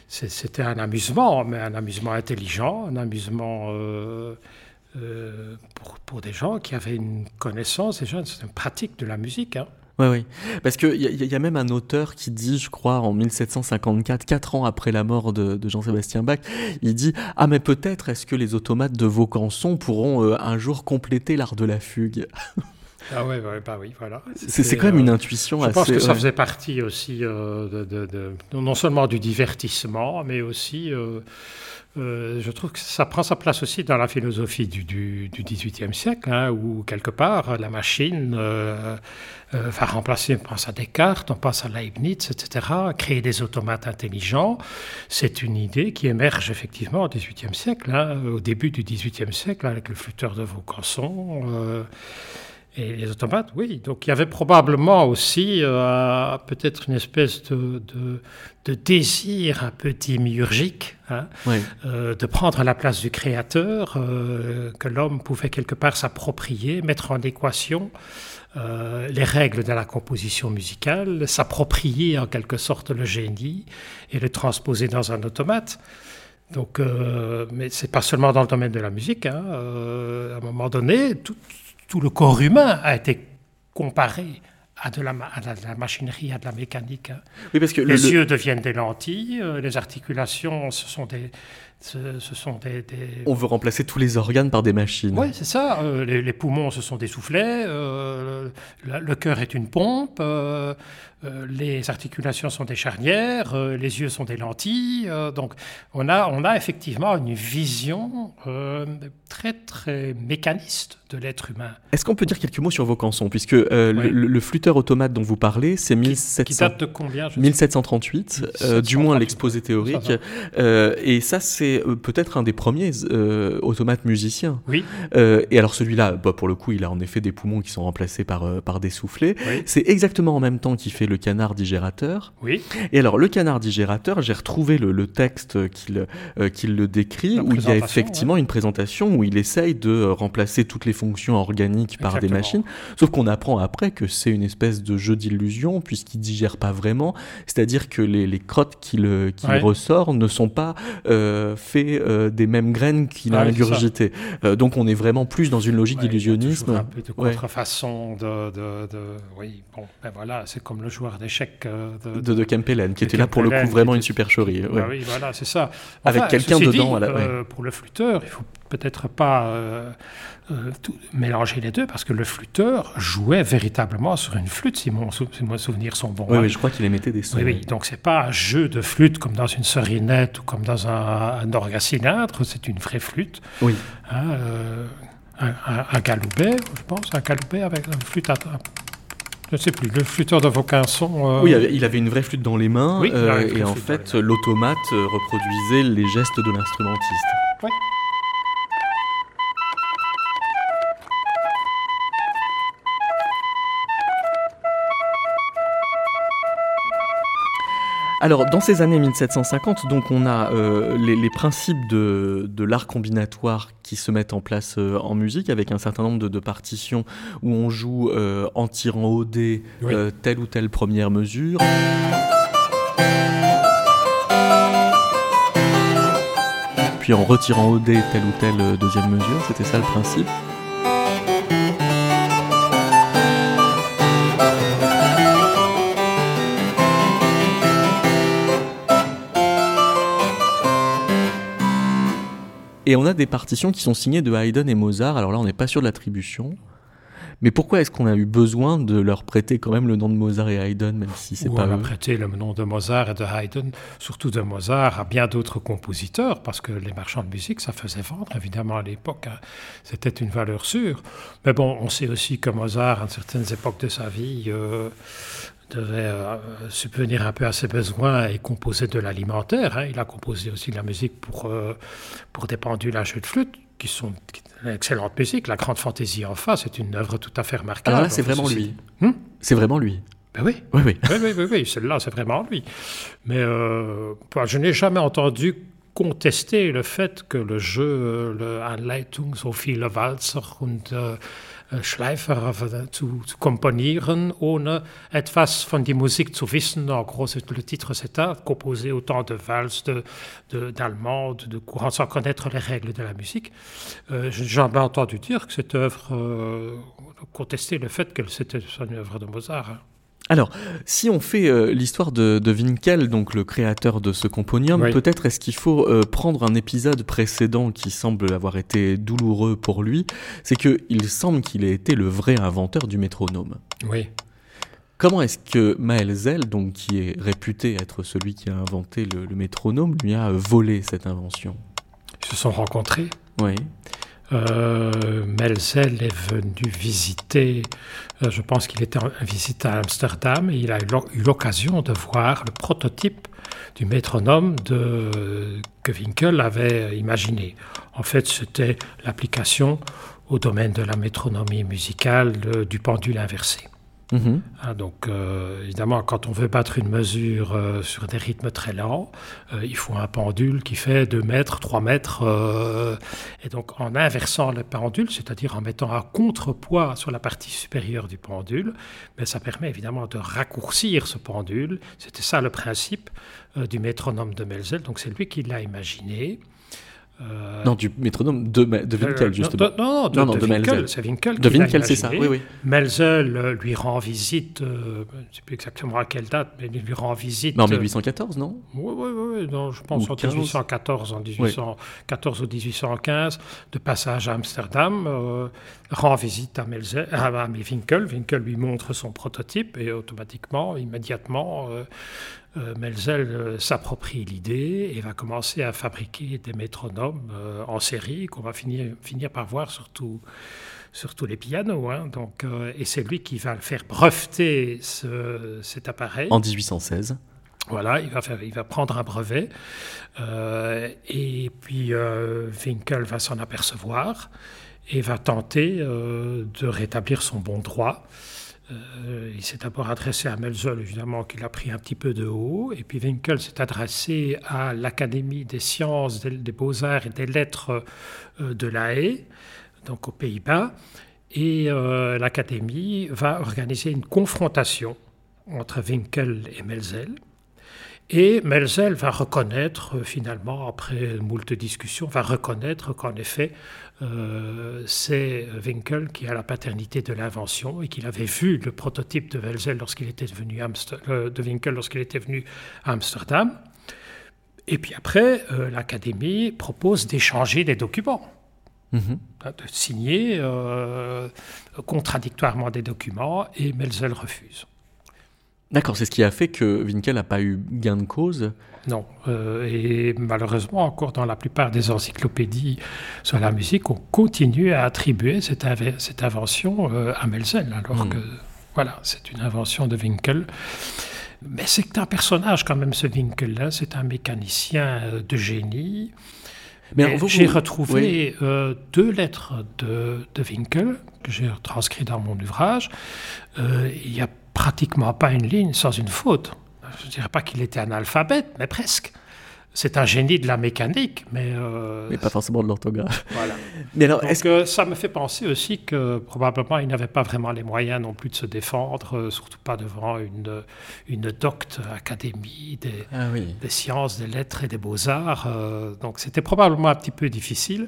C'était un amusement, mais un amusement intelligent, un amusement euh, pour, pour des gens qui avaient une connaissance, déjà, une pratique de la musique. hein. Oui, oui. Parce qu'il y, y a même un auteur qui dit, je crois, en 1754, quatre ans après la mort de, de Jean-Sébastien Bach, il dit Ah, mais peut-être est-ce que les automates de Vaucanson pourront euh, un jour compléter l'art de la fugue? Ah ouais, ouais, bah oui, voilà. C'est quand même euh, une intuition Je assez. pense que ça faisait partie aussi euh, de, de- de- non seulement du divertissement, mais aussi, euh, euh, je trouve que ça prend sa place aussi dans la philosophie du, du, du XVIIIe siècle, hein, où quelque part la machine euh, euh, va remplacer, on pense à Descartes, on pense à Leibniz, etc., créer des automates intelligents. C'est une idée qui émerge effectivement au XVIIIe siècle, hein, au début du XVIIIe siècle, avec le flûteur de Vaucanson. Et les automates, oui. Donc il y avait probablement aussi euh, peut-être une espèce de, de, de désir un peu démiurgique hein, euh, de prendre la place du créateur, euh, que l'homme pouvait quelque part s'approprier, mettre en équation les règles de la composition musicale, s'approprier en quelque sorte le génie et le transposer dans un automate. Donc, mais c'est pas seulement dans le domaine de la musique. hein, à un moment donné, tout, tout le corps humain a été comparé à de la, ma- à de la machinerie, à de la mécanique. hein. Oui, parce que le- Les le- yeux deviennent des lentilles, euh, les articulations, ce sont des, Ce, sont des, On veut remplacer tous les organes par des machines. Oui, c'est ça. Euh, les, poumons, ce sont des soufflets. Euh, le, cœur est une pompe. Euh, les articulations sont des charnières. les yeux sont des lentilles. donc, on a, on a effectivement une vision très, très mécaniste de l'être humain. Est-ce qu'on peut dire quelques mots sur vos cançons? Puisque le, flûteur automate dont vous parlez, c'est 1738, du moins l'exposé théorique. et ça, c'est euh, peut-être un des premiers euh, automates musiciens. Oui. Euh, et alors celui-là, bah, pour le coup, il a en effet des poumons qui sont remplacés par, par des soufflets. C'est exactement en même temps qu'il fait le canard digérateur. Oui. Et alors le canard digérateur, j'ai retrouvé le, texte qu'il qu'il le décrit, où il y a effectivement une présentation où il essaye de remplacer toutes les fonctions organiques par des machines. Sauf qu'on apprend après que c'est une espèce de jeu d'illusion, puisqu'il digère pas vraiment. C'est-à-dire que les, les crottes qu'il ressort ne sont pas fait euh, des mêmes graines qu'il a ingurgitées. Euh, donc on est vraiment plus dans une logique d'illusionnisme. Un peu de contrefaçon de, de, Oui, bon, ben voilà, c'est comme le joueur d'échecs euh, de, de, Kempelen, qui était là pour le coup vraiment une supercherie. Ouais. oui, voilà, c'est ça. Avec quelqu'un dedans. pour le flûteur, il faut peut-être pas euh, mélanger les deux, parce que le flûteur jouait véritablement sur une flûte, si mon, mes souvenirs sont bons. Oui, hein. je crois qu'il émettait des sons. Oui, oui. donc c'est pas un jeu de flûte comme dans une serinette ou comme dans un, un orgue cylindre, c'est une vraie flûte. Oui. Hein, euh, un, un, galoubet, je pense, un galoubet avec une flûte à, je ne sais plus, le flûteur de Vaucanson. Euh, oui, il avait une vraie flûte dans les mains, et en fait, l'automate reproduisait les gestes de l'instrumentiste. Oui. Alors, dans ces années 1750, donc on a euh, les, principes de, l'art combinatoire qui se mettent en place euh, en musique, avec un certain nombre de, partitions où on joue euh, en tirant au dé telle ou telle première mesure. Puis en retirant au dé telle ou telle deuxième mesure, c'était ça le principe. Et on a des partitions qui sont signées de Haydn et Mozart. Alors là, on n'est pas sûr de l'attribution. Mais pourquoi est-ce qu'on a eu besoin de leur prêter quand même le nom de Mozart et Haydn, même si c'est pas on a prêté le nom de Mozart et de Haydn, surtout de Mozart, à bien d'autres compositeurs, parce que les marchands de musique, ça faisait vendre, évidemment, à l'époque. Hein. C'était une valeur sûre. Mais bon, on sait aussi que Mozart, à certaines époques de sa vie, euh, devait euh, subvenir un peu à ses besoins et composer de l'alimentaire. Hein. Il a composé aussi de la musique pour, euh, pour des pendules à jeu de flûte, qui sont une excellente musique. La Grande Fantaisie en face c'est une œuvre tout à fait remarquable. Alors là, c'est vraiment lui. Hmm? c'est vraiment lui. Ben oui. Oui, oui. oui, oui, oui, celle-là, c'est vraiment lui. Mais euh, je n'ai jamais entendu contester le fait que le jeu, le Anleitung so viele Walzer und Äh, Schleifer zu, zu komponieren, ohne etwas von der Musik zu wissen. En gros, le titre, c'est à composer autant de valses, d'allemands, de, de, de courants, sans connaître les règles de la musique. Euh, J'ai jamais entendu dire que cette œuvre euh, contestait le fait que c'était une œuvre de Mozart. Hein. Alors, si on fait euh, l'histoire de, de, Winkel, donc le créateur de ce componium, peut-être est-ce qu'il faut euh, prendre un épisode précédent qui semble avoir été douloureux pour lui, c'est qu'il semble qu'il ait été le vrai inventeur du métronome. Oui. Comment est-ce que Maël Zell, donc qui est réputé être celui qui a inventé le, le métronome, lui a volé cette invention? Ils se sont rencontrés. Oui. Euh, Melzel est venu visiter, euh, je pense qu'il était en visite à Amsterdam, et il a eu l'occasion de voir le prototype du métronome de, que Winkel avait imaginé. En fait, c'était l'application au domaine de la métronomie musicale du pendule inversé. Mhm. Ah, donc, euh, évidemment, quand on veut battre une mesure euh, sur des rythmes très lents, euh, il faut un pendule qui fait 2 mètres, 3 mètres. et donc, en inversant le pendule, c'est-à-dire en mettant un contrepoids sur la partie supérieure du pendule, mais ben, ça permet évidemment de raccourcir ce pendule. C'était ça le principe du métronome de Melzel. Donc, c'est lui qui l'a imaginé. Euh, non, du métronome de, de euh, Winkel, justement. non, de, non, de, Winkel. C'est Winkel De Winkel, c'est ça, oui, oui. Melzel euh, lui rend visite, je ne sais plus exactement à quelle date, mais il lui rend visite. Mais en 1814, non? Oui, oui, oui, non, je pense en 1814, en 1814 ou 1815, de passage à Amsterdam, rend visite à, Melzel, à, Winkel. Winkel lui montre son prototype et automatiquement, immédiatement, euh, Melzel euh, s'approprie l'idée et va commencer à fabriquer des métronomes euh, en série qu'on va finir, finir par voir surtout sur tous les pianos. Hein. donc, et c'est lui qui va faire breveter cet appareil. En 1816. Voilà, il va, faire, il va prendre un brevet et puis Winkel va s'en apercevoir et va tenter de rétablir son bon droit. Euh, il s'est d'abord adressé à Melzel, évidemment, qu'il a pris un petit peu de haut. Et puis Winkel s'est adressé à l'Académie des sciences, des, beaux-arts et des lettres euh, de La Haye, donc aux Pays-Bas. Et euh, l'Académie va organiser une confrontation entre Winkel et Melzel. Et Melzel va reconnaître, finalement, après moult discussions, va reconnaître qu'en effet, euh, c'est Winkel qui a la paternité de l'invention et qu'il avait vu le prototype de Welzel lorsqu'il était venu euh, de Winkel lorsqu'il était venu à Amsterdam. Et puis après, euh, l'Académie propose d'échanger des documents, mhm. hein, de signer contradictoirement des documents, et Melzel refuse. D'accord, c'est ce qui a fait que Winkel n'a pas eu gain de cause? Non, euh, et malheureusement, encore dans la plupart des encyclopédies sur la musique, on continue à attribuer cette, cette invention euh, à Melzel, alors hmm. que voilà, c'est une invention de Winkel. Mais c'est un personnage quand même, ce Winkel-là, c'est un mécanicien euh, de génie. Mais j'ai retrouvé deux lettres de, de Winkel que j'ai transcrites dans mon ouvrage. il y a pratiquement pas une ligne sans une faute. Je ne dirais pas qu'il était analphabète, mais presque. C'est un génie de la mécanique, mais... Euh, mais pas forcément de l'orthographe. Voilà. Mais alors, Donc, que ça me fait penser aussi que probablement il n'avait pas vraiment les moyens non plus de se défendre, euh, surtout pas devant une, une docte académie des, ah des sciences, des lettres et des beaux-arts. Euh, donc c'était probablement un petit peu difficile.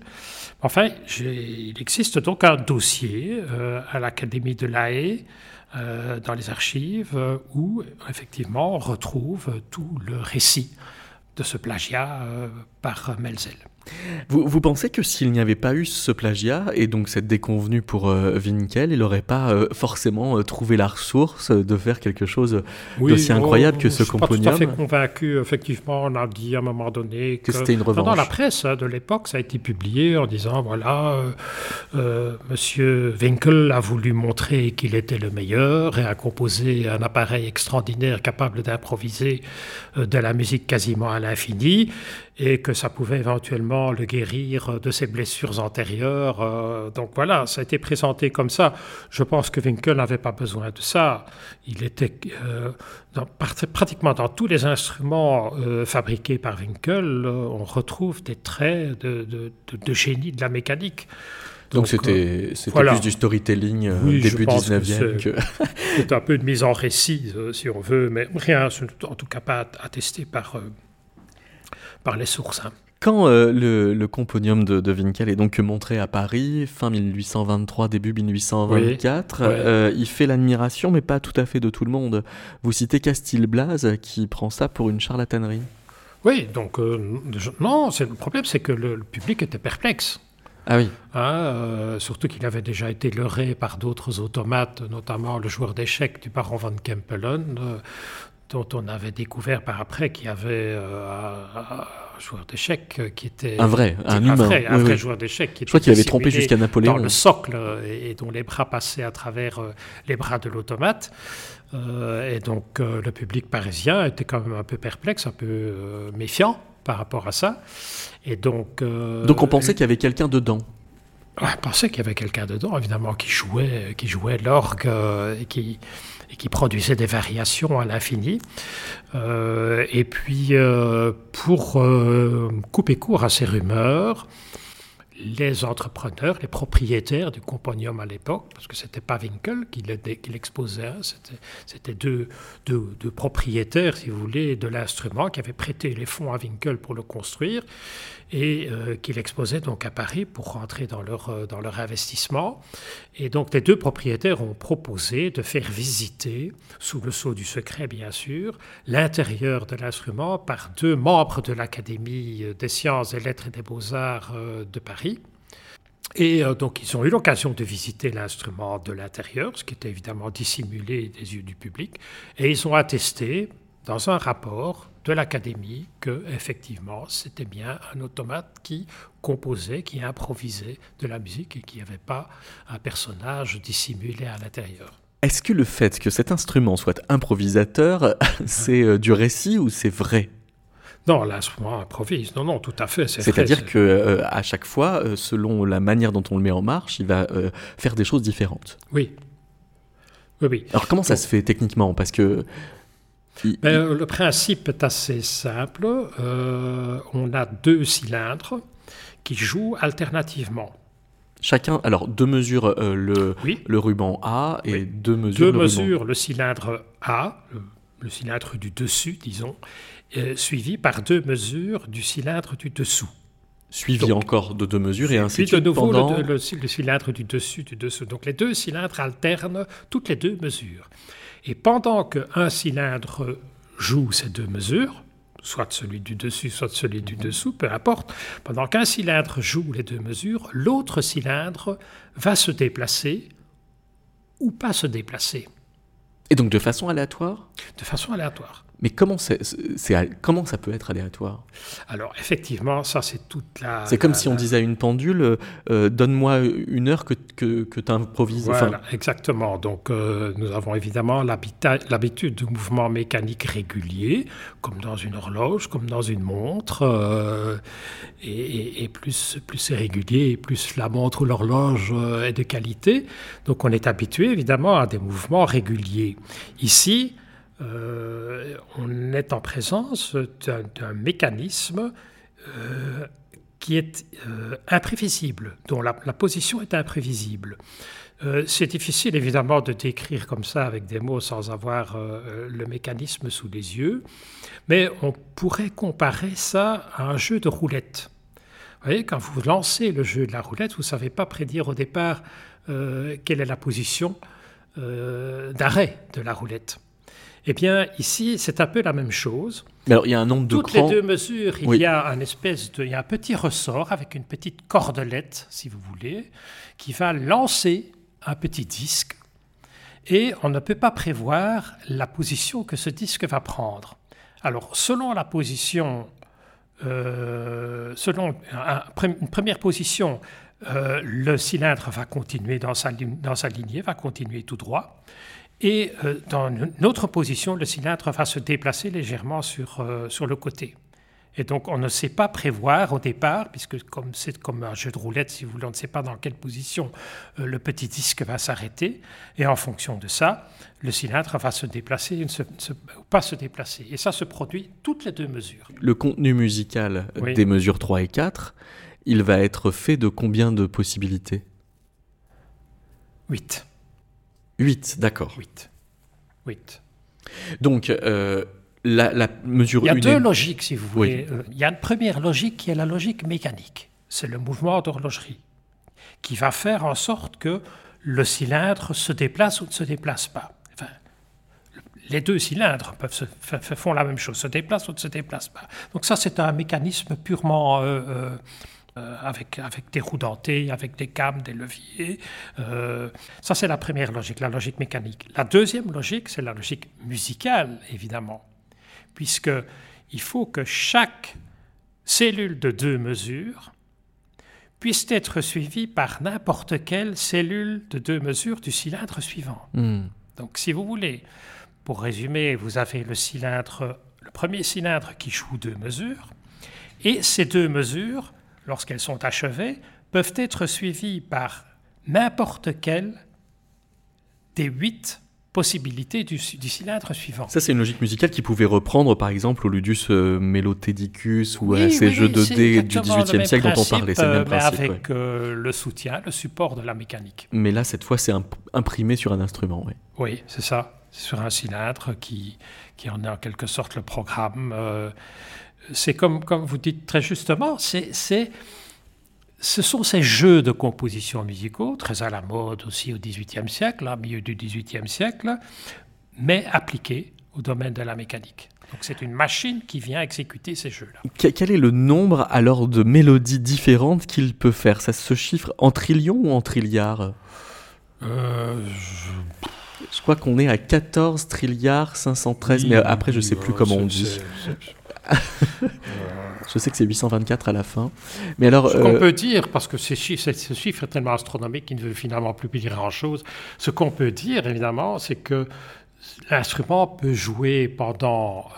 Enfin, il existe donc un dossier à l'Académie de La Haye euh, dans les archives euh, où effectivement on retrouve tout le récit de ce plagiat euh, par Melzel. Vous, pensez que s'il n'y avait pas eu ce plagiat et donc cette déconvenue pour euh, Winkel, il n'aurait pas euh, forcément euh, trouvé la ressource de faire quelque chose d'aussi incroyable que ce componium Je suis pas tout à fait convaincu. Effectivement, on a dit à un moment donné que, c'était une revanche. Dans la presse hein, de l'époque, ça a été publié en disant voilà, Monsieur Winkel a voulu montrer qu'il était le meilleur et a composé un appareil extraordinaire capable d'improviser de la musique quasiment à l'infini et que ça pouvait éventuellement le guérir de ses blessures antérieures. Euh, donc voilà, ça a été présenté comme ça. Je pense que Winkel n'avait pas besoin de ça. Il était euh, pratiquement dans tous les instruments euh, fabriqués par Winkel, on retrouve des traits de, génie de la mécanique. Donc c'était plus du storytelling début 19e que... C'est un peu de mise en récit, si on veut, mais rien, en tout cas pas attesté par par les sources. Hein. Quand euh, le, le, componium de, de, Winkel est donc montré à Paris, fin 1823, début 1824, euh, il fait l'admiration, mais pas tout à fait de tout le monde. Vous citez Castilblas qui prend ça pour une charlatanerie. Oui, donc euh, non, le problème c'est que le, public était perplexe. Ah oui. Hein, surtout qu'il avait déjà été leurré par d'autres automates, notamment le joueur d'échecs du baron von Kempelen, dont on avait découvert par après qu'il y avait euh, un joueur d'échecs qui était un vrai, un humain, vrai, un vrai joueur d'échecs qui Je crois qu'il avait trompé jusqu'à Napoléon. Dans le socle et, dont les bras passaient à travers euh, les bras de l'automate. Euh, et donc le public parisien était quand même un peu perplexe, un peu méfiant par rapport à ça. Et donc, donc on pensait qu'il y avait quelqu'un dedans. On pensait qu'il y avait quelqu'un dedans, évidemment, qui jouait, qui jouait l'orgue et qui et qui produisait des variations à l'infini. Euh, et puis, euh, pour euh, couper court à ces rumeurs, les entrepreneurs, les propriétaires du componium à l'époque, parce que c'était pas Winkel qui l'exposait, hein, c'était deux, propriétaires, si vous voulez, de l'instrument qui avaient prêté les fonds à Winkel pour le construire. Et qu'il exposait donc à Paris pour rentrer dans leur, dans leur investissement. Et donc les deux propriétaires ont proposé de faire visiter, sous le sceau du secret bien sûr, l'intérieur de l'instrument par deux membres de l'Académie des sciences, des lettres et des beaux-arts de Paris. Et euh, donc, ils ont eu l'occasion de visiter l'instrument de l'intérieur, ce qui était évidemment dissimulé des yeux du public, et ils ont attesté dans un rapport de l'Académie que, effectivement, c'était bien un automate qui composait, qui improvisait de la musique et qui n'y avait pas un personnage dissimulé à l'intérieur. Est-ce que le fait que cet instrument soit improvisateur, c'est euh, du récit ou c'est vrai? Non, l'instrument improvise. Non, non, tout à fait. C'est-à-dire que euh, à chaque fois, euh, selon la manière dont on le met en marche, il va euh, faire des choses différentes. Oui. Oui, oui. Alors comment ça se fait techniquement? Parce que ben, le principe est assez simple. on a deux cylindres qui jouent alternativement. Chacun, alors deux mesures le, le ruban A et deux mesures deux le mesures le cylindre A, le cylindre du dessus, disons, euh, suivi par deux mesures du cylindre du dessous. Suivi encore de deux mesures et ainsi de suite. de nouveau pendant... le, cylindre du dessus, du dessous. Donc les deux cylindres alternent toutes les deux mesures. Et pendant qu'un cylindre joue ces deux mesures, soit celui du dessus, soit celui du dessous, peu importe, pendant qu'un cylindre joue les deux mesures, l'autre cylindre va se déplacer ou pas se déplacer. Et donc de façon aléatoire? De façon aléatoire. Mais comment, ça peut être aléatoire? Alors, effectivement, ça, c'est toute la. C'est comme si on disait à une pendule euh, donne-moi une heure que, que, que tu improvises. Voilà, exactement. Donc, euh, nous avons évidemment l'habitude de mouvements mécaniques réguliers, comme dans une horloge, comme dans une montre. Euh, et, et, plus, plus c'est régulier, plus la montre ou l'horloge est de qualité. Donc, on est habitué, évidemment, à des mouvements réguliers. Ici, euh, on est en présence d'un mécanisme euh, qui est euh, imprévisible, dont la, position est imprévisible. C'est difficile évidemment de décrire comme ça avec des mots sans avoir le mécanisme sous les yeux, mais on pourrait comparer ça à un jeu de roulette. Vous voyez, quand vous lancez le jeu de la roulette, vous ne savez pas prédire au départ quelle est la position d'arrêt de la roulette. Eh bien, ici, c'est un peu la même chose. alors, il y a un nombre de Toutes les deux mesures, il y a un espèce de, il y a un petit ressort avec une petite cordelette, si vous voulez, qui va lancer un petit disque. Et on ne peut pas prévoir la position que ce disque va prendre. Alors, selon la position, euh, selon une première position, euh, le cylindre va continuer dans sa, dans sa lignée, va continuer tout droit. Et euh, dans une autre position, le cylindre va se déplacer légèrement sur, euh, sur le côté. Et donc, on ne sait pas prévoir au départ, puisque comme c'est comme un jeu de roulette, si vous voulez, on ne sait pas dans quelle position euh, le petit disque va s'arrêter. Et en fonction de ça, le cylindre va se déplacer ou pas se déplacer. Et ça se produit toutes les deux mesures. Le contenu musical des mesures 3 et 4, il va être fait de combien de possibilités? 8. 8, d'accord. 8. 8. Donc, euh, la, mesure Il y a deux logiques, si vous voulez. Euh, il y a une première logique qui est la logique mécanique. C'est le mouvement d'horlogerie qui va faire en sorte que le cylindre se déplace ou ne se déplace pas. Enfin, les deux cylindres peuvent se, font la même chose, se déplacent ou ne se déplacent pas. Donc ça, c'est un mécanisme purement euh, euh, avec, avec des roues dentées, avec des câbles, des leviers. Euh, ça, c'est la première logique, la logique mécanique. La deuxième logique, c'est la logique musicale, évidemment, puisqu'il faut que chaque cellule de deux mesures puisse être suivie par n'importe quelle cellule de deux mesures du cylindre suivant. Hmm. Donc, si vous voulez, pour résumer, vous avez le cylindre, le premier cylindre qui joue deux mesures, et ces deux mesures lorsqu'elles sont achevées, peuvent être suivies par n'importe quelle des huit possibilités du, cylindre suivant. Ça, c'est une logique musicale qui pouvait reprendre, par exemple, au Ludus euh, ou à ces jeux de dés du XVIIIe siècle dont on parlait. C'est le même euh, avec euh, le soutien, le support de la mécanique. Mais là, cette fois, c'est imprimé sur un instrument. Oui, oui c'est ça. Sur un cylindre qui, qui en est en quelque sorte le programme. C'est comme, comme vous dites très justement, c'est, ce sont ces jeux de composition musicaux, très à la mode aussi au XVIIIe siècle, au milieu du XVIIIe siècle, mais appliqués au domaine de la mécanique. Donc c'est une machine qui vient exécuter ces jeux-là. Quel est le nombre alors de mélodies différentes qu'il peut faire? Ça se chiffre en trillions ou en trilliards? Euh, je... crois qu'on est à 14 trilliards 513, mais après je sais plus comment on dit. Je sais que c'est 824 à la fin. Mais alors, ce qu'on euh, peut dire, parce que ce chiffre, ce chiffre est tellement astronomique qu'il ne veut finalement plus dire grand-chose, ce qu'on peut dire évidemment, c'est que l'instrument peut jouer pendant...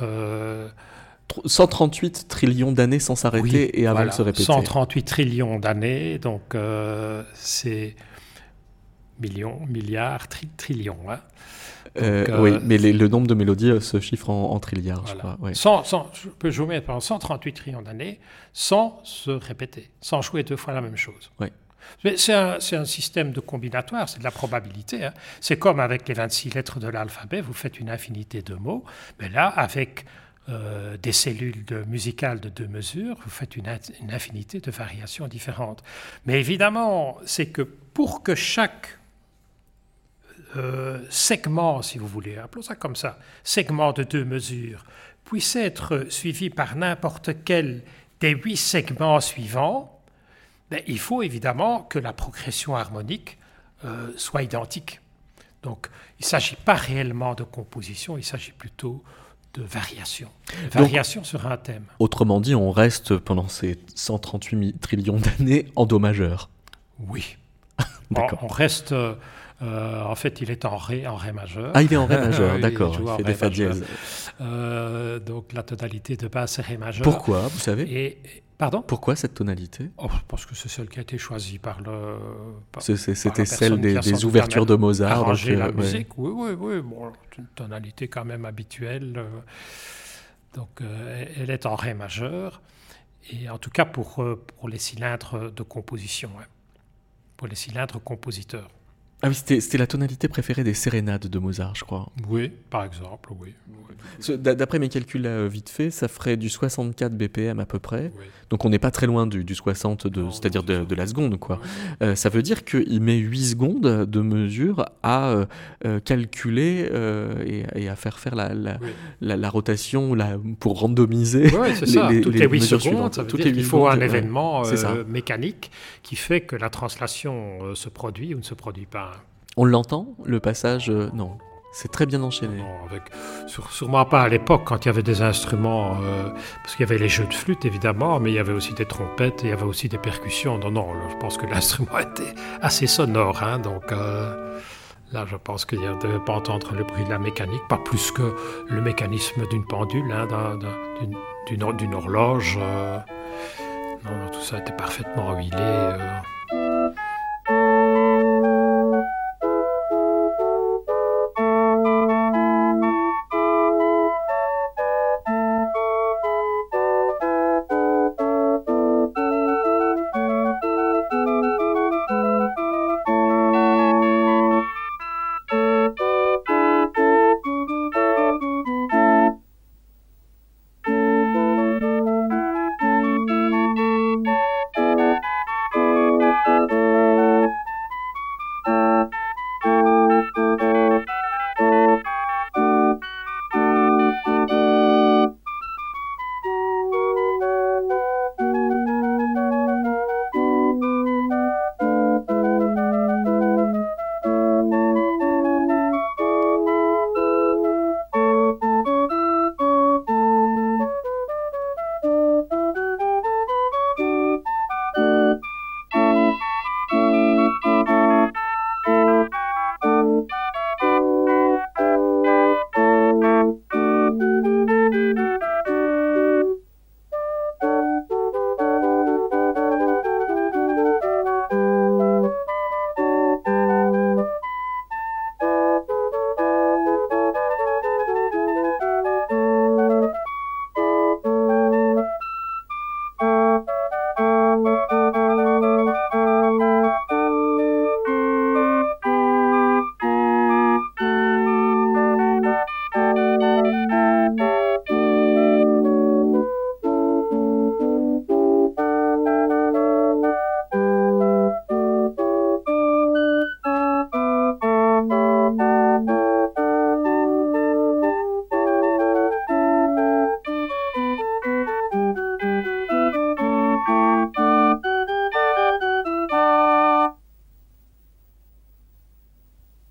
138 euh, trillions d'années sans s'arrêter et avant de se répéter. 138 trillions d'années, donc euh, c'est millions, milliards, trillions. Hein. Euh, oui, mais le nombre de mélodies se chiffre en, trilliards, je crois. je peux jouer pendant 138 trillions d'années sans se répéter, sans jouer deux fois la même chose. Oui. C'est un, système de combinatoire, c'est de la probabilité. Hein. C'est comme avec les 26 lettres de l'alphabet, vous faites une infinité de mots, mais là, avec euh, des cellules musicales de deux mesures, vous faites une, infinité de variations différentes. Mais évidemment, c'est que pour que chaque euh, segment, si vous voulez, appelons ça comme ça, segment de deux mesures, puisse être suivi par n'importe quel des huit segments suivants, ben, il faut évidemment que la progression harmonique euh, soit identique. Donc, il ne s'agit pas réellement de composition, il s'agit plutôt de variation. variation sur un thème. Autrement dit, on reste pendant ces 138 trillions d'années en Do majeur. Oui. D'accord. On, reste. Euh, en fait, il est en Ré, en Ré majeur. Ah, il est en Ré majeur, d'accord. Il, fait des fa dièse. Euh, donc la tonalité de base, c'est Ré majeur. Pourquoi, vous savez? Et Pardon? Pourquoi cette tonalité? Oh, Parce que c'est celle qui a été choisie par le. C'était celle des, ouvertures de Mozart. Donc, la euh, musique, oui, oui, oui. Bon, une tonalité quand même habituelle. Donc, euh, elle est en Ré majeur. Et en tout cas pour, pour les cylindres de composition, hein. pour les cylindres compositeurs. Ah oui, c'était la tonalité préférée des sérénades de Mozart, je crois. Oui, par exemple, oui. D'après mes calculs là, vite fait, ça ferait du 64 BPM à peu près. Donc on n'est pas très loin du, du 60, c'est-à-dire de, la seconde. quoi. Euh, ça veut dire qu'il met 8 secondes de mesure à euh, euh, calculer et, à faire faire la, la, rotation la, pour randomiser. Oui, c'est ça. Toutes les, 8 secondes, ça veut dire qu'il faut un événement mécanique qui fait que la translation se produit ou ne se produit pas. On l'entend, le passage euh, Non. C'est très bien enchaîné. Non, avec, sûrement pas à l'époque quand il y avait des instruments, euh, parce qu'il y avait les jeux de flûte évidemment, mais il y avait aussi des trompettes, il y avait aussi des percussions. Non, non, je pense que l'instrument était assez sonore, hein, donc euh, là je pense qu'il ne devait pas entendre le bruit de la mécanique, pas plus que le mécanisme d'une pendule, hein, d'une horloge. non, tout ça était parfaitement huilé.